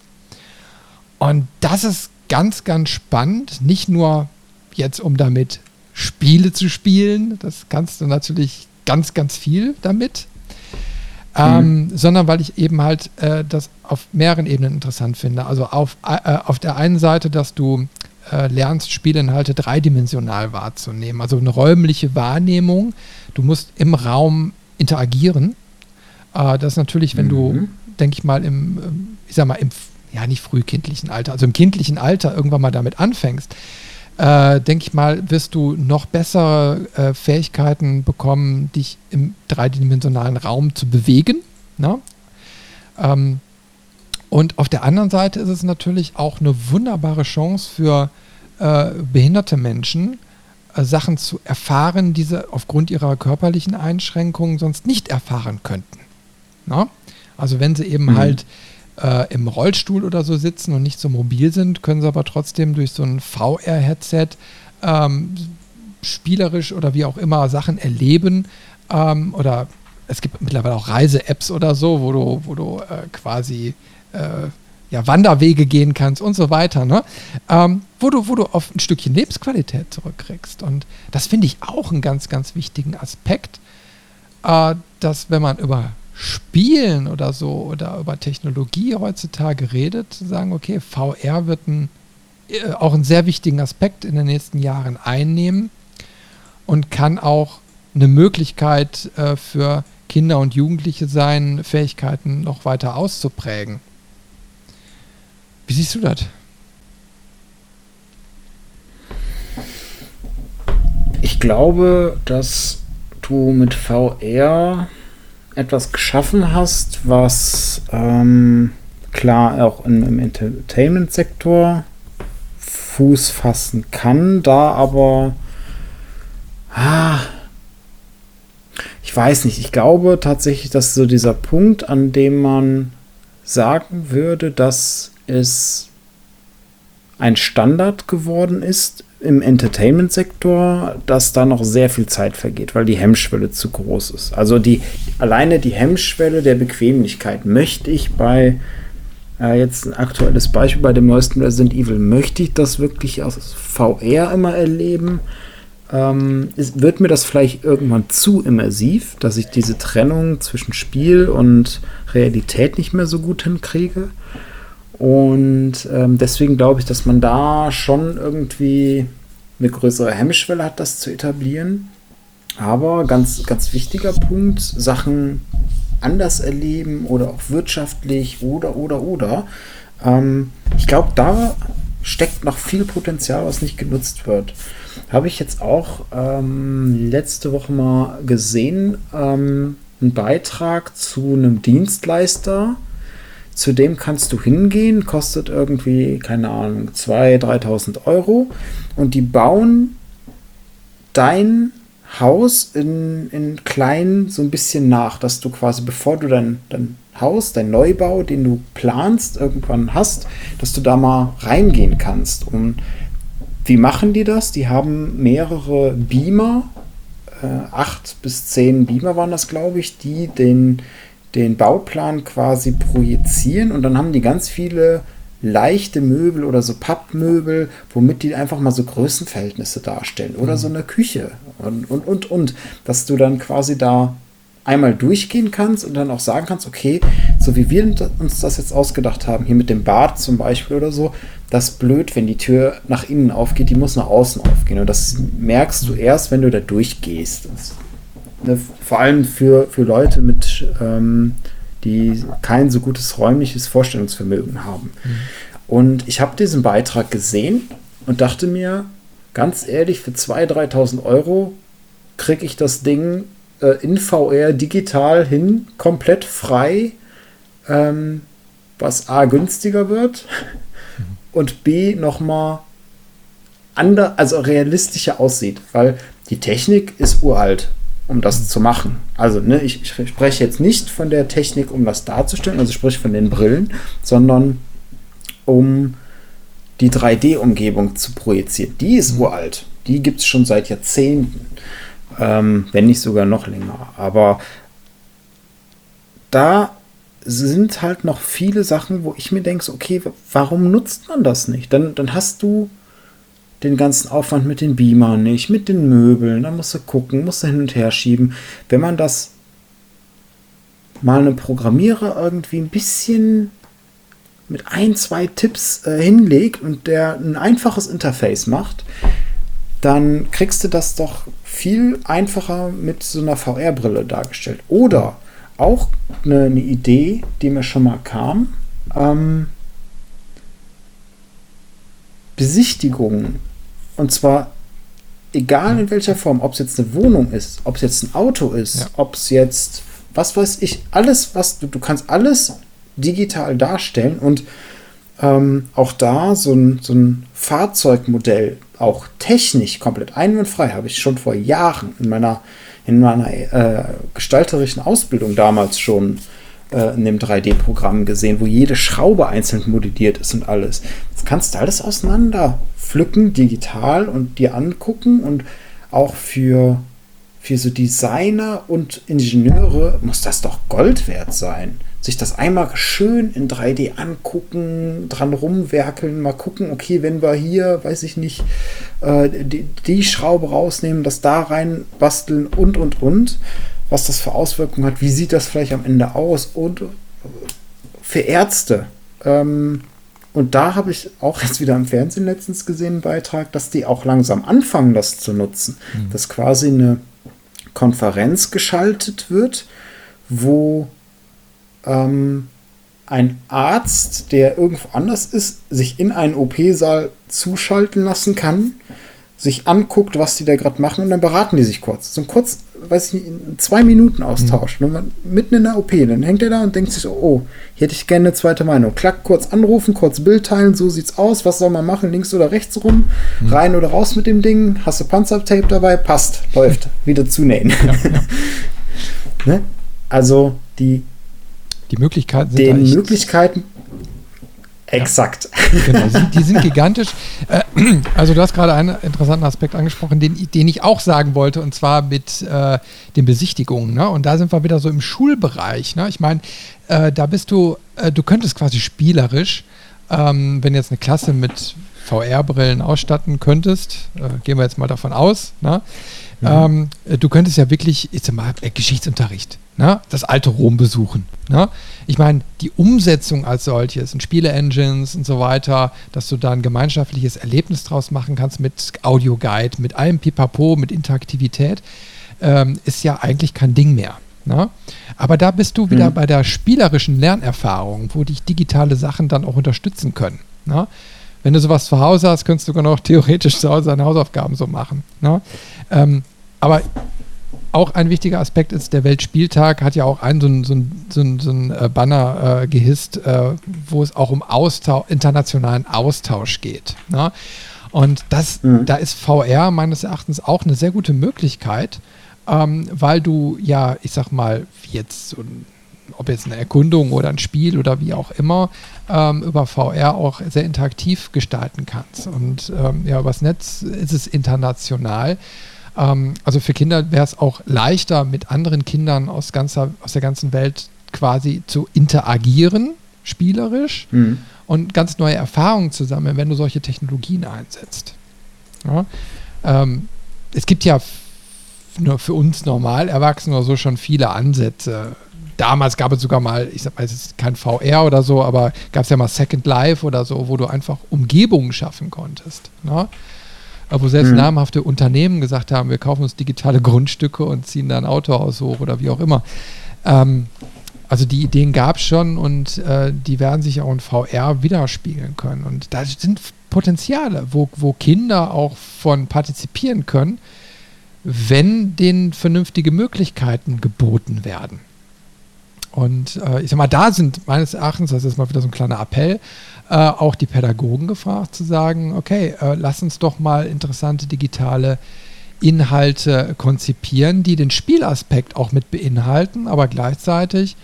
Und das ist ganz, ganz spannend. Nicht nur jetzt, um damit Spiele zu spielen, das kannst du natürlich ganz, ganz viel damit, ähm, mhm. sondern weil ich eben halt äh, das auf mehreren Ebenen interessant finde. Also auf, äh, auf der einen Seite, dass du äh, lernst, Spielinhalte dreidimensional wahrzunehmen. Also eine räumliche Wahrnehmung. Du musst im Raum interagieren. Äh, das ist natürlich, wenn mhm. du, denke ich mal, im, ähm, ich sag mal, im, ja, nicht frühkindlichen Alter, also im kindlichen Alter irgendwann mal damit anfängst, äh, denke ich mal, wirst du noch bessere äh, Fähigkeiten bekommen, dich im dreidimensionalen Raum zu bewegen. Ne? Ähm, und auf der anderen Seite ist es natürlich auch eine wunderbare Chance für äh, behinderte Menschen, äh, Sachen zu erfahren, die sie aufgrund ihrer körperlichen Einschränkungen sonst nicht erfahren könnten. Na? Also wenn sie eben mhm. halt äh, im Rollstuhl oder so sitzen und nicht so mobil sind, können sie aber trotzdem durch so ein VR-Headset ähm, spielerisch oder wie auch immer Sachen erleben ähm, oder es gibt mittlerweile auch Reise-Apps oder so, wo du, wo du äh, quasi äh, ja, Wanderwege gehen kannst und so weiter, ne? Ähm, wo, du, wo du auf ein Stückchen Lebensqualität zurückkriegst. Und das finde ich auch einen ganz, ganz wichtigen Aspekt, äh, dass wenn man über Spielen oder so oder über Technologie heutzutage redet, zu sagen, okay, VR wird ein, äh, auch einen sehr wichtigen Aspekt in den nächsten Jahren einnehmen und kann auch eine Möglichkeit äh, für Kinder und Jugendliche sein, Fähigkeiten noch weiter auszuprägen. Wie siehst du das? Ich glaube, dass du mit VR etwas geschaffen hast, was ähm, klar auch im, im Entertainment-Sektor Fuß fassen kann, da aber ah, ich weiß nicht, ich glaube tatsächlich, dass so dieser Punkt, an dem man sagen würde, dass es ein Standard geworden ist im Entertainment-Sektor, dass da noch sehr viel Zeit vergeht, weil die Hemmschwelle zu groß ist. Also die alleine die Hemmschwelle der Bequemlichkeit möchte ich bei äh, jetzt ein aktuelles Beispiel bei dem neuesten Resident Evil möchte ich das wirklich aus VR immer erleben. Ähm, ist, wird mir das vielleicht irgendwann zu immersiv, dass ich diese Trennung zwischen Spiel und Realität nicht mehr so gut hinkriege? Und ähm, deswegen glaube ich, dass man da schon irgendwie eine größere Hemmschwelle hat, das zu etablieren. Aber ganz, ganz wichtiger Punkt, Sachen anders erleben oder auch wirtschaftlich oder, oder, oder. Ähm, ich glaube, da steckt noch viel Potenzial, was nicht genutzt wird. Habe ich jetzt auch ähm, letzte Woche mal gesehen, ähm, einen Beitrag zu einem Dienstleister, zu dem kannst du hingehen, kostet irgendwie, keine Ahnung, 2.000, 3.000 Euro. Und die bauen dein Haus in, in klein so ein bisschen nach, dass du quasi, bevor du dein, dein Haus, dein Neubau, den du planst, irgendwann hast, dass du da mal reingehen kannst. Und wie machen die das? Die haben mehrere Beamer, äh, acht bis zehn Beamer waren das, glaube ich, die den den Bauplan quasi projizieren und dann haben die ganz viele leichte Möbel oder so Pappmöbel, womit die einfach mal so Größenverhältnisse darstellen oder mhm. so eine Küche und, und, und, und, dass du dann quasi da einmal durchgehen kannst und dann auch sagen kannst, okay, so wie wir uns das jetzt ausgedacht haben, hier mit dem Bad zum Beispiel oder so, das ist blöd, wenn die Tür nach innen aufgeht, die muss nach außen aufgehen und das merkst du erst, wenn du da durchgehst. Das vor allem für, für Leute mit, ähm, die kein so gutes räumliches Vorstellungsvermögen haben. Mhm. Und ich habe diesen Beitrag gesehen und dachte mir, ganz ehrlich, für 2.000, 3.000 Euro kriege ich das Ding äh, in VR digital hin, komplett frei ähm, was A günstiger wird mhm. und B nochmal ander, also realistischer aussieht, weil die Technik ist uralt, um das zu machen. Also ne, ich, ich spreche jetzt nicht von der Technik, um das darzustellen, also ich spreche von den Brillen, sondern um die 3D-Umgebung zu projizieren. Die ist mhm. uralt. Die gibt es schon seit Jahrzehnten, ähm, wenn nicht sogar noch länger. Aber da sind halt noch viele Sachen, wo ich mir denke, okay, warum nutzt man das nicht? Dann, dann hast du den ganzen Aufwand mit den Beamern nicht, mit den Möbeln, dann musst du gucken, musst du hin und her schieben. Wenn man das mal einem Programmierer irgendwie ein bisschen mit ein, zwei Tipps äh, hinlegt und der ein einfaches Interface macht, dann kriegst du das doch viel einfacher mit so einer VR-Brille dargestellt. Oder auch eine, eine, Idee, die mir schon mal kam. Ähm, Besichtigungen. Und zwar egal in welcher Form, ob es jetzt eine Wohnung ist, ob es jetzt ein Auto ist, ja. ob es jetzt, was weiß ich, alles, was du, du kannst alles digital darstellen und ähm, auch da so ein, so ein Fahrzeugmodell, auch technisch komplett einwandfrei, habe ich schon vor Jahren in meiner, in meiner äh, gestalterischen Ausbildung damals schon äh, in dem 3D-Programm gesehen, wo jede Schraube einzeln modelliert ist und alles. Das kannst du alles auseinander pflücken, digital und dir angucken und auch für, für so Designer und Ingenieure muss das doch Gold wert sein sich das einmal schön in 3D angucken, dran rumwerkeln, mal gucken, okay, wenn wir hier, weiß ich nicht, äh, die, die, Schraube rausnehmen, das da rein basteln und, und, und, was das für Auswirkungen hat, wie sieht das vielleicht am Ende aus und für Ärzte. Ähm, und da habe ich auch jetzt wieder im Fernsehen letztens gesehen, einen Beitrag, dass die auch langsam anfangen, das zu nutzen. Mhm. Dass quasi eine Konferenz geschaltet wird, wo ähm, ein Arzt, der irgendwo anders ist, sich in einen OP-Saal zuschalten lassen kann, sich anguckt, was die da gerade machen und dann beraten die sich kurz. So ein kurz, weiß ich nicht, zwei Minuten Austausch. Mhm. Mitten in der OP, dann hängt er da und denkt sich so, oh, hier hätte ich gerne eine zweite Meinung. Klack, kurz anrufen, kurz Bild teilen, so sieht's aus, was soll man machen, links oder rechts rum, mhm. rein oder raus mit dem Ding, hast du Panzertape dabei, passt, läuft, wieder zunähen. Ja, ja. ne? Also die die Möglichkeiten sind Den Möglichkeiten. Exakt. Genau, die sind gigantisch. Äh, also du hast gerade einen interessanten Aspekt angesprochen, den, den ich auch sagen wollte, und zwar mit äh, den Besichtigungen. Ne? Und da sind wir wieder so im Schulbereich. Ne? Ich meine, äh, da bist du, äh, du könntest quasi spielerisch, ähm, wenn jetzt eine Klasse mit VR-Brillen ausstatten könntest, äh, gehen wir jetzt mal davon aus, ne? Mhm. Ähm, du könntest ja wirklich, ich sag mal, äh, Geschichtsunterricht, ne? das alte Rom besuchen. Ne? Ich meine, die Umsetzung als solches und Spiele-Engines und so weiter, dass du da ein gemeinschaftliches Erlebnis draus machen kannst mit Audioguide, mit allem Pipapo, mit Interaktivität, ähm, ist ja eigentlich kein Ding mehr. Ne? Aber da bist du wieder mhm. bei der spielerischen Lernerfahrung, wo dich digitale Sachen dann auch unterstützen können. Ne? Wenn du sowas zu Hause hast, könntest du noch theoretisch zu Hause deine Hausaufgaben so machen. Ne? Ähm, aber auch ein wichtiger Aspekt ist, der Weltspieltag hat ja auch einen so ein, so ein, so ein, so ein äh, Banner äh, gehisst, äh, wo es auch um Austausch, internationalen Austausch geht. Ne? Und das, mhm. da ist VR meines Erachtens auch eine sehr gute Möglichkeit, ähm, weil du ja, ich sag mal, jetzt so ein ob jetzt eine Erkundung oder ein Spiel oder wie auch immer, ähm, über VR auch sehr interaktiv gestalten kannst. Und ähm, ja, übers Netz ist es international. Ähm, also für Kinder wäre es auch leichter, mit anderen Kindern aus, ganzer, aus der ganzen Welt quasi zu interagieren, spielerisch, mhm. und ganz neue Erfahrungen zu sammeln, wenn du solche Technologien einsetzt. Ja? Ähm, es gibt ja nur für uns normal Erwachsene oder so schon viele Ansätze. Damals gab es sogar mal, ich sag mal, es ist kein VR oder so, aber gab es ja mal Second Life oder so, wo du einfach Umgebungen schaffen konntest. Ne? Wo selbst mhm. namhafte Unternehmen gesagt haben, wir kaufen uns digitale Grundstücke und ziehen da ein Autohaus hoch oder wie auch immer. Ähm, also die Ideen gab es schon und äh, die werden sich auch in VR widerspiegeln können. Und da sind Potenziale, wo, wo Kinder auch von partizipieren können, wenn denen vernünftige Möglichkeiten geboten werden. Und äh, ich sag mal, da sind meines Erachtens, das ist mal wieder so ein kleiner Appell, äh, auch die Pädagogen gefragt zu sagen, okay, äh, lass uns doch mal interessante digitale Inhalte konzipieren, die den Spielaspekt auch mit beinhalten, aber gleichzeitig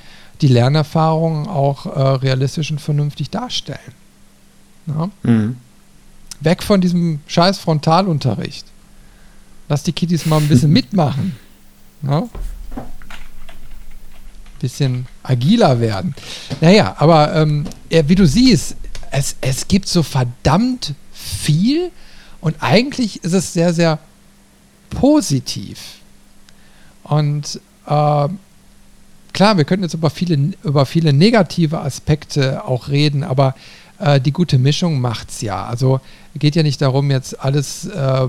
die Lernerfahrungen auch äh, realistisch und vernünftig darstellen. Ja? Mhm. Weg von diesem scheiß Frontalunterricht. Lass die Kitties mal ein bisschen mitmachen. Ja? Bisschen agiler werden. Naja, aber ähm, wie du siehst, es, es gibt so verdammt viel und eigentlich ist es sehr, sehr positiv. Und äh, klar, wir könnten jetzt über viele, über viele negative Aspekte auch reden, aber äh, die gute Mischung macht es ja. Also geht ja nicht darum, jetzt alles, äh,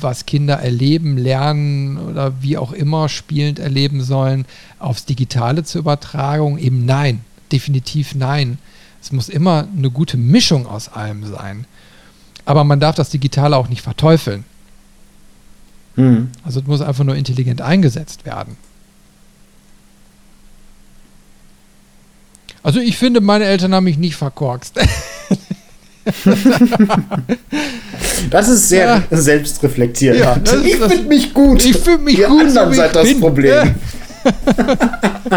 was Kinder erleben, lernen oder wie auch immer spielend erleben sollen, aufs Digitale zu übertragen. Eben nein, definitiv nein. Es muss immer eine gute Mischung aus allem sein. Aber man darf das Digitale auch nicht verteufeln. Mhm. Also es muss einfach nur intelligent eingesetzt werden. Also ich finde, meine Eltern haben mich nicht verkorkst. Das ist sehr ja. selbstreflektierend. Ja, ich finde mich gut. Ich finde mich ihr gut. Anderen so seid das bin. Problem.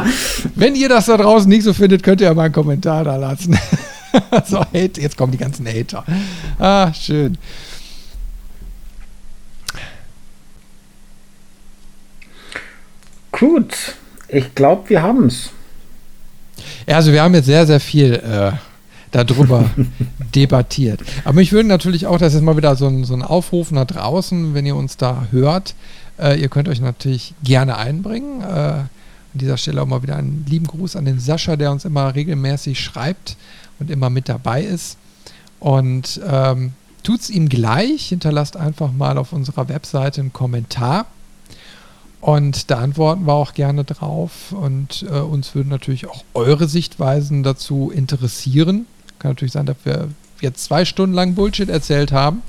Wenn ihr das da draußen nicht so findet, könnt ihr ja mal einen Kommentar da lassen. so, Hate, jetzt kommen die ganzen Hater. Ah, schön. Gut, ich glaube, wir haben es. Ja, also wir haben jetzt sehr, sehr viel äh, darüber debattiert. Aber mich würde natürlich auch, das ist mal wieder so ein, so ein Aufruf nach draußen, wenn ihr uns da hört. Äh, ihr könnt euch natürlich gerne einbringen. Äh, an dieser Stelle auch mal wieder einen lieben Gruß an den Sascha, der uns immer regelmäßig schreibt und immer mit dabei ist. Und ähm, es ihm gleich, hinterlasst einfach mal auf unserer Webseite einen Kommentar. Und da antworten wir auch gerne drauf. Und äh, uns würden natürlich auch eure Sichtweisen dazu interessieren. Kann natürlich sein, dass wir jetzt zwei Stunden lang Bullshit erzählt haben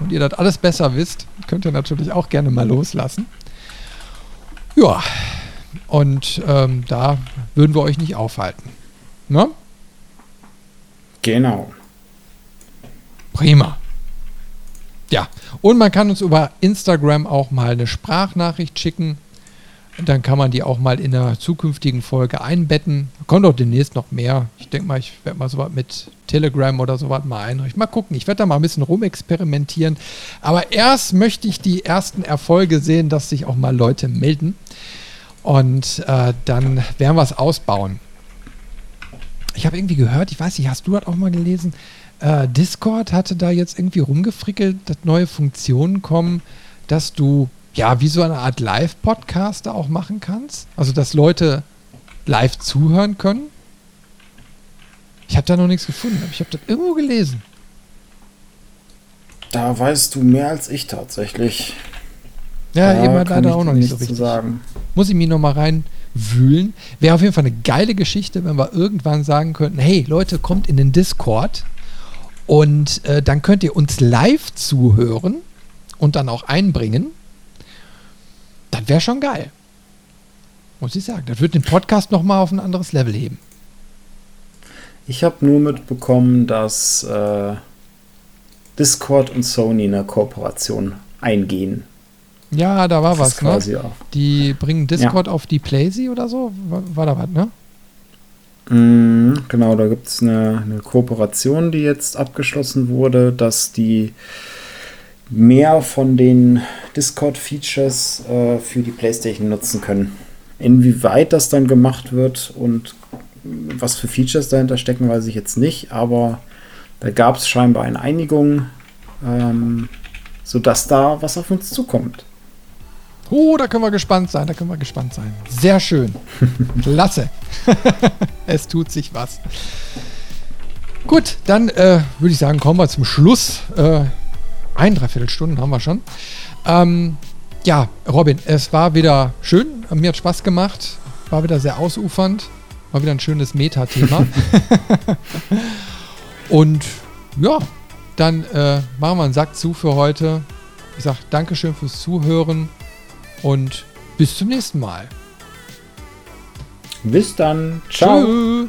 und ihr das alles besser wisst. Könnt ihr natürlich auch gerne mal loslassen. Ja, und ähm, da würden wir euch nicht aufhalten. Ne? Genau. Prima. Ja, und man kann uns über Instagram auch mal eine Sprachnachricht schicken. Dann kann man die auch mal in einer zukünftigen Folge einbetten. Kommt auch demnächst noch mehr. Ich denke mal, ich werde mal sowas mit Telegram oder sowas mal einrichten. Mal gucken. Ich werde da mal ein bisschen rumexperimentieren. Aber erst möchte ich die ersten Erfolge sehen, dass sich auch mal Leute melden. Und äh, dann werden wir es ausbauen. Ich habe irgendwie gehört, ich weiß nicht, hast du das auch mal gelesen? Äh, Discord hatte da jetzt irgendwie rumgefrickelt, dass neue Funktionen kommen, dass du ja, wie so eine Art Live-Podcast auch machen kannst? Also, dass Leute live zuhören können? Ich habe da noch nichts gefunden, aber ich habe das irgendwo gelesen. Da weißt du mehr als ich tatsächlich. Ja, da eben hat leider auch noch nicht so richtig. Sagen. Muss ich mich noch mal reinwühlen. Wäre auf jeden Fall eine geile Geschichte, wenn wir irgendwann sagen könnten, hey Leute, kommt in den Discord und äh, dann könnt ihr uns live zuhören und dann auch einbringen. Das wäre schon geil. Muss ich sagen. Das wird den Podcast nochmal auf ein anderes Level heben. Ich habe nur mitbekommen, dass äh, Discord und Sony eine Kooperation eingehen. Ja, da war das was, ne? Auch. Die bringen Discord ja. auf die Playsee oder so? War, war da was, ne? Mm, genau, da gibt es eine, eine Kooperation, die jetzt abgeschlossen wurde, dass die mehr von den Discord-Features äh, für die PlayStation nutzen können. Inwieweit das dann gemacht wird und was für Features dahinter stecken, weiß ich jetzt nicht, aber da gab es scheinbar eine Einigung, ähm, sodass da was auf uns zukommt. Oh, da können wir gespannt sein, da können wir gespannt sein. Sehr schön. Klasse. es tut sich was. Gut, dann äh, würde ich sagen, kommen wir zum Schluss. Äh, ein, dreiviertel Stunden haben wir schon. Ähm, ja, Robin, es war wieder schön. Mir hat Spaß gemacht. War wieder sehr ausufernd. War wieder ein schönes Meta-Thema. Und ja, dann äh, machen wir einen Sack zu für heute. Ich sage Dankeschön fürs Zuhören und bis zum nächsten Mal. Bis dann. Ciao. Tschüss.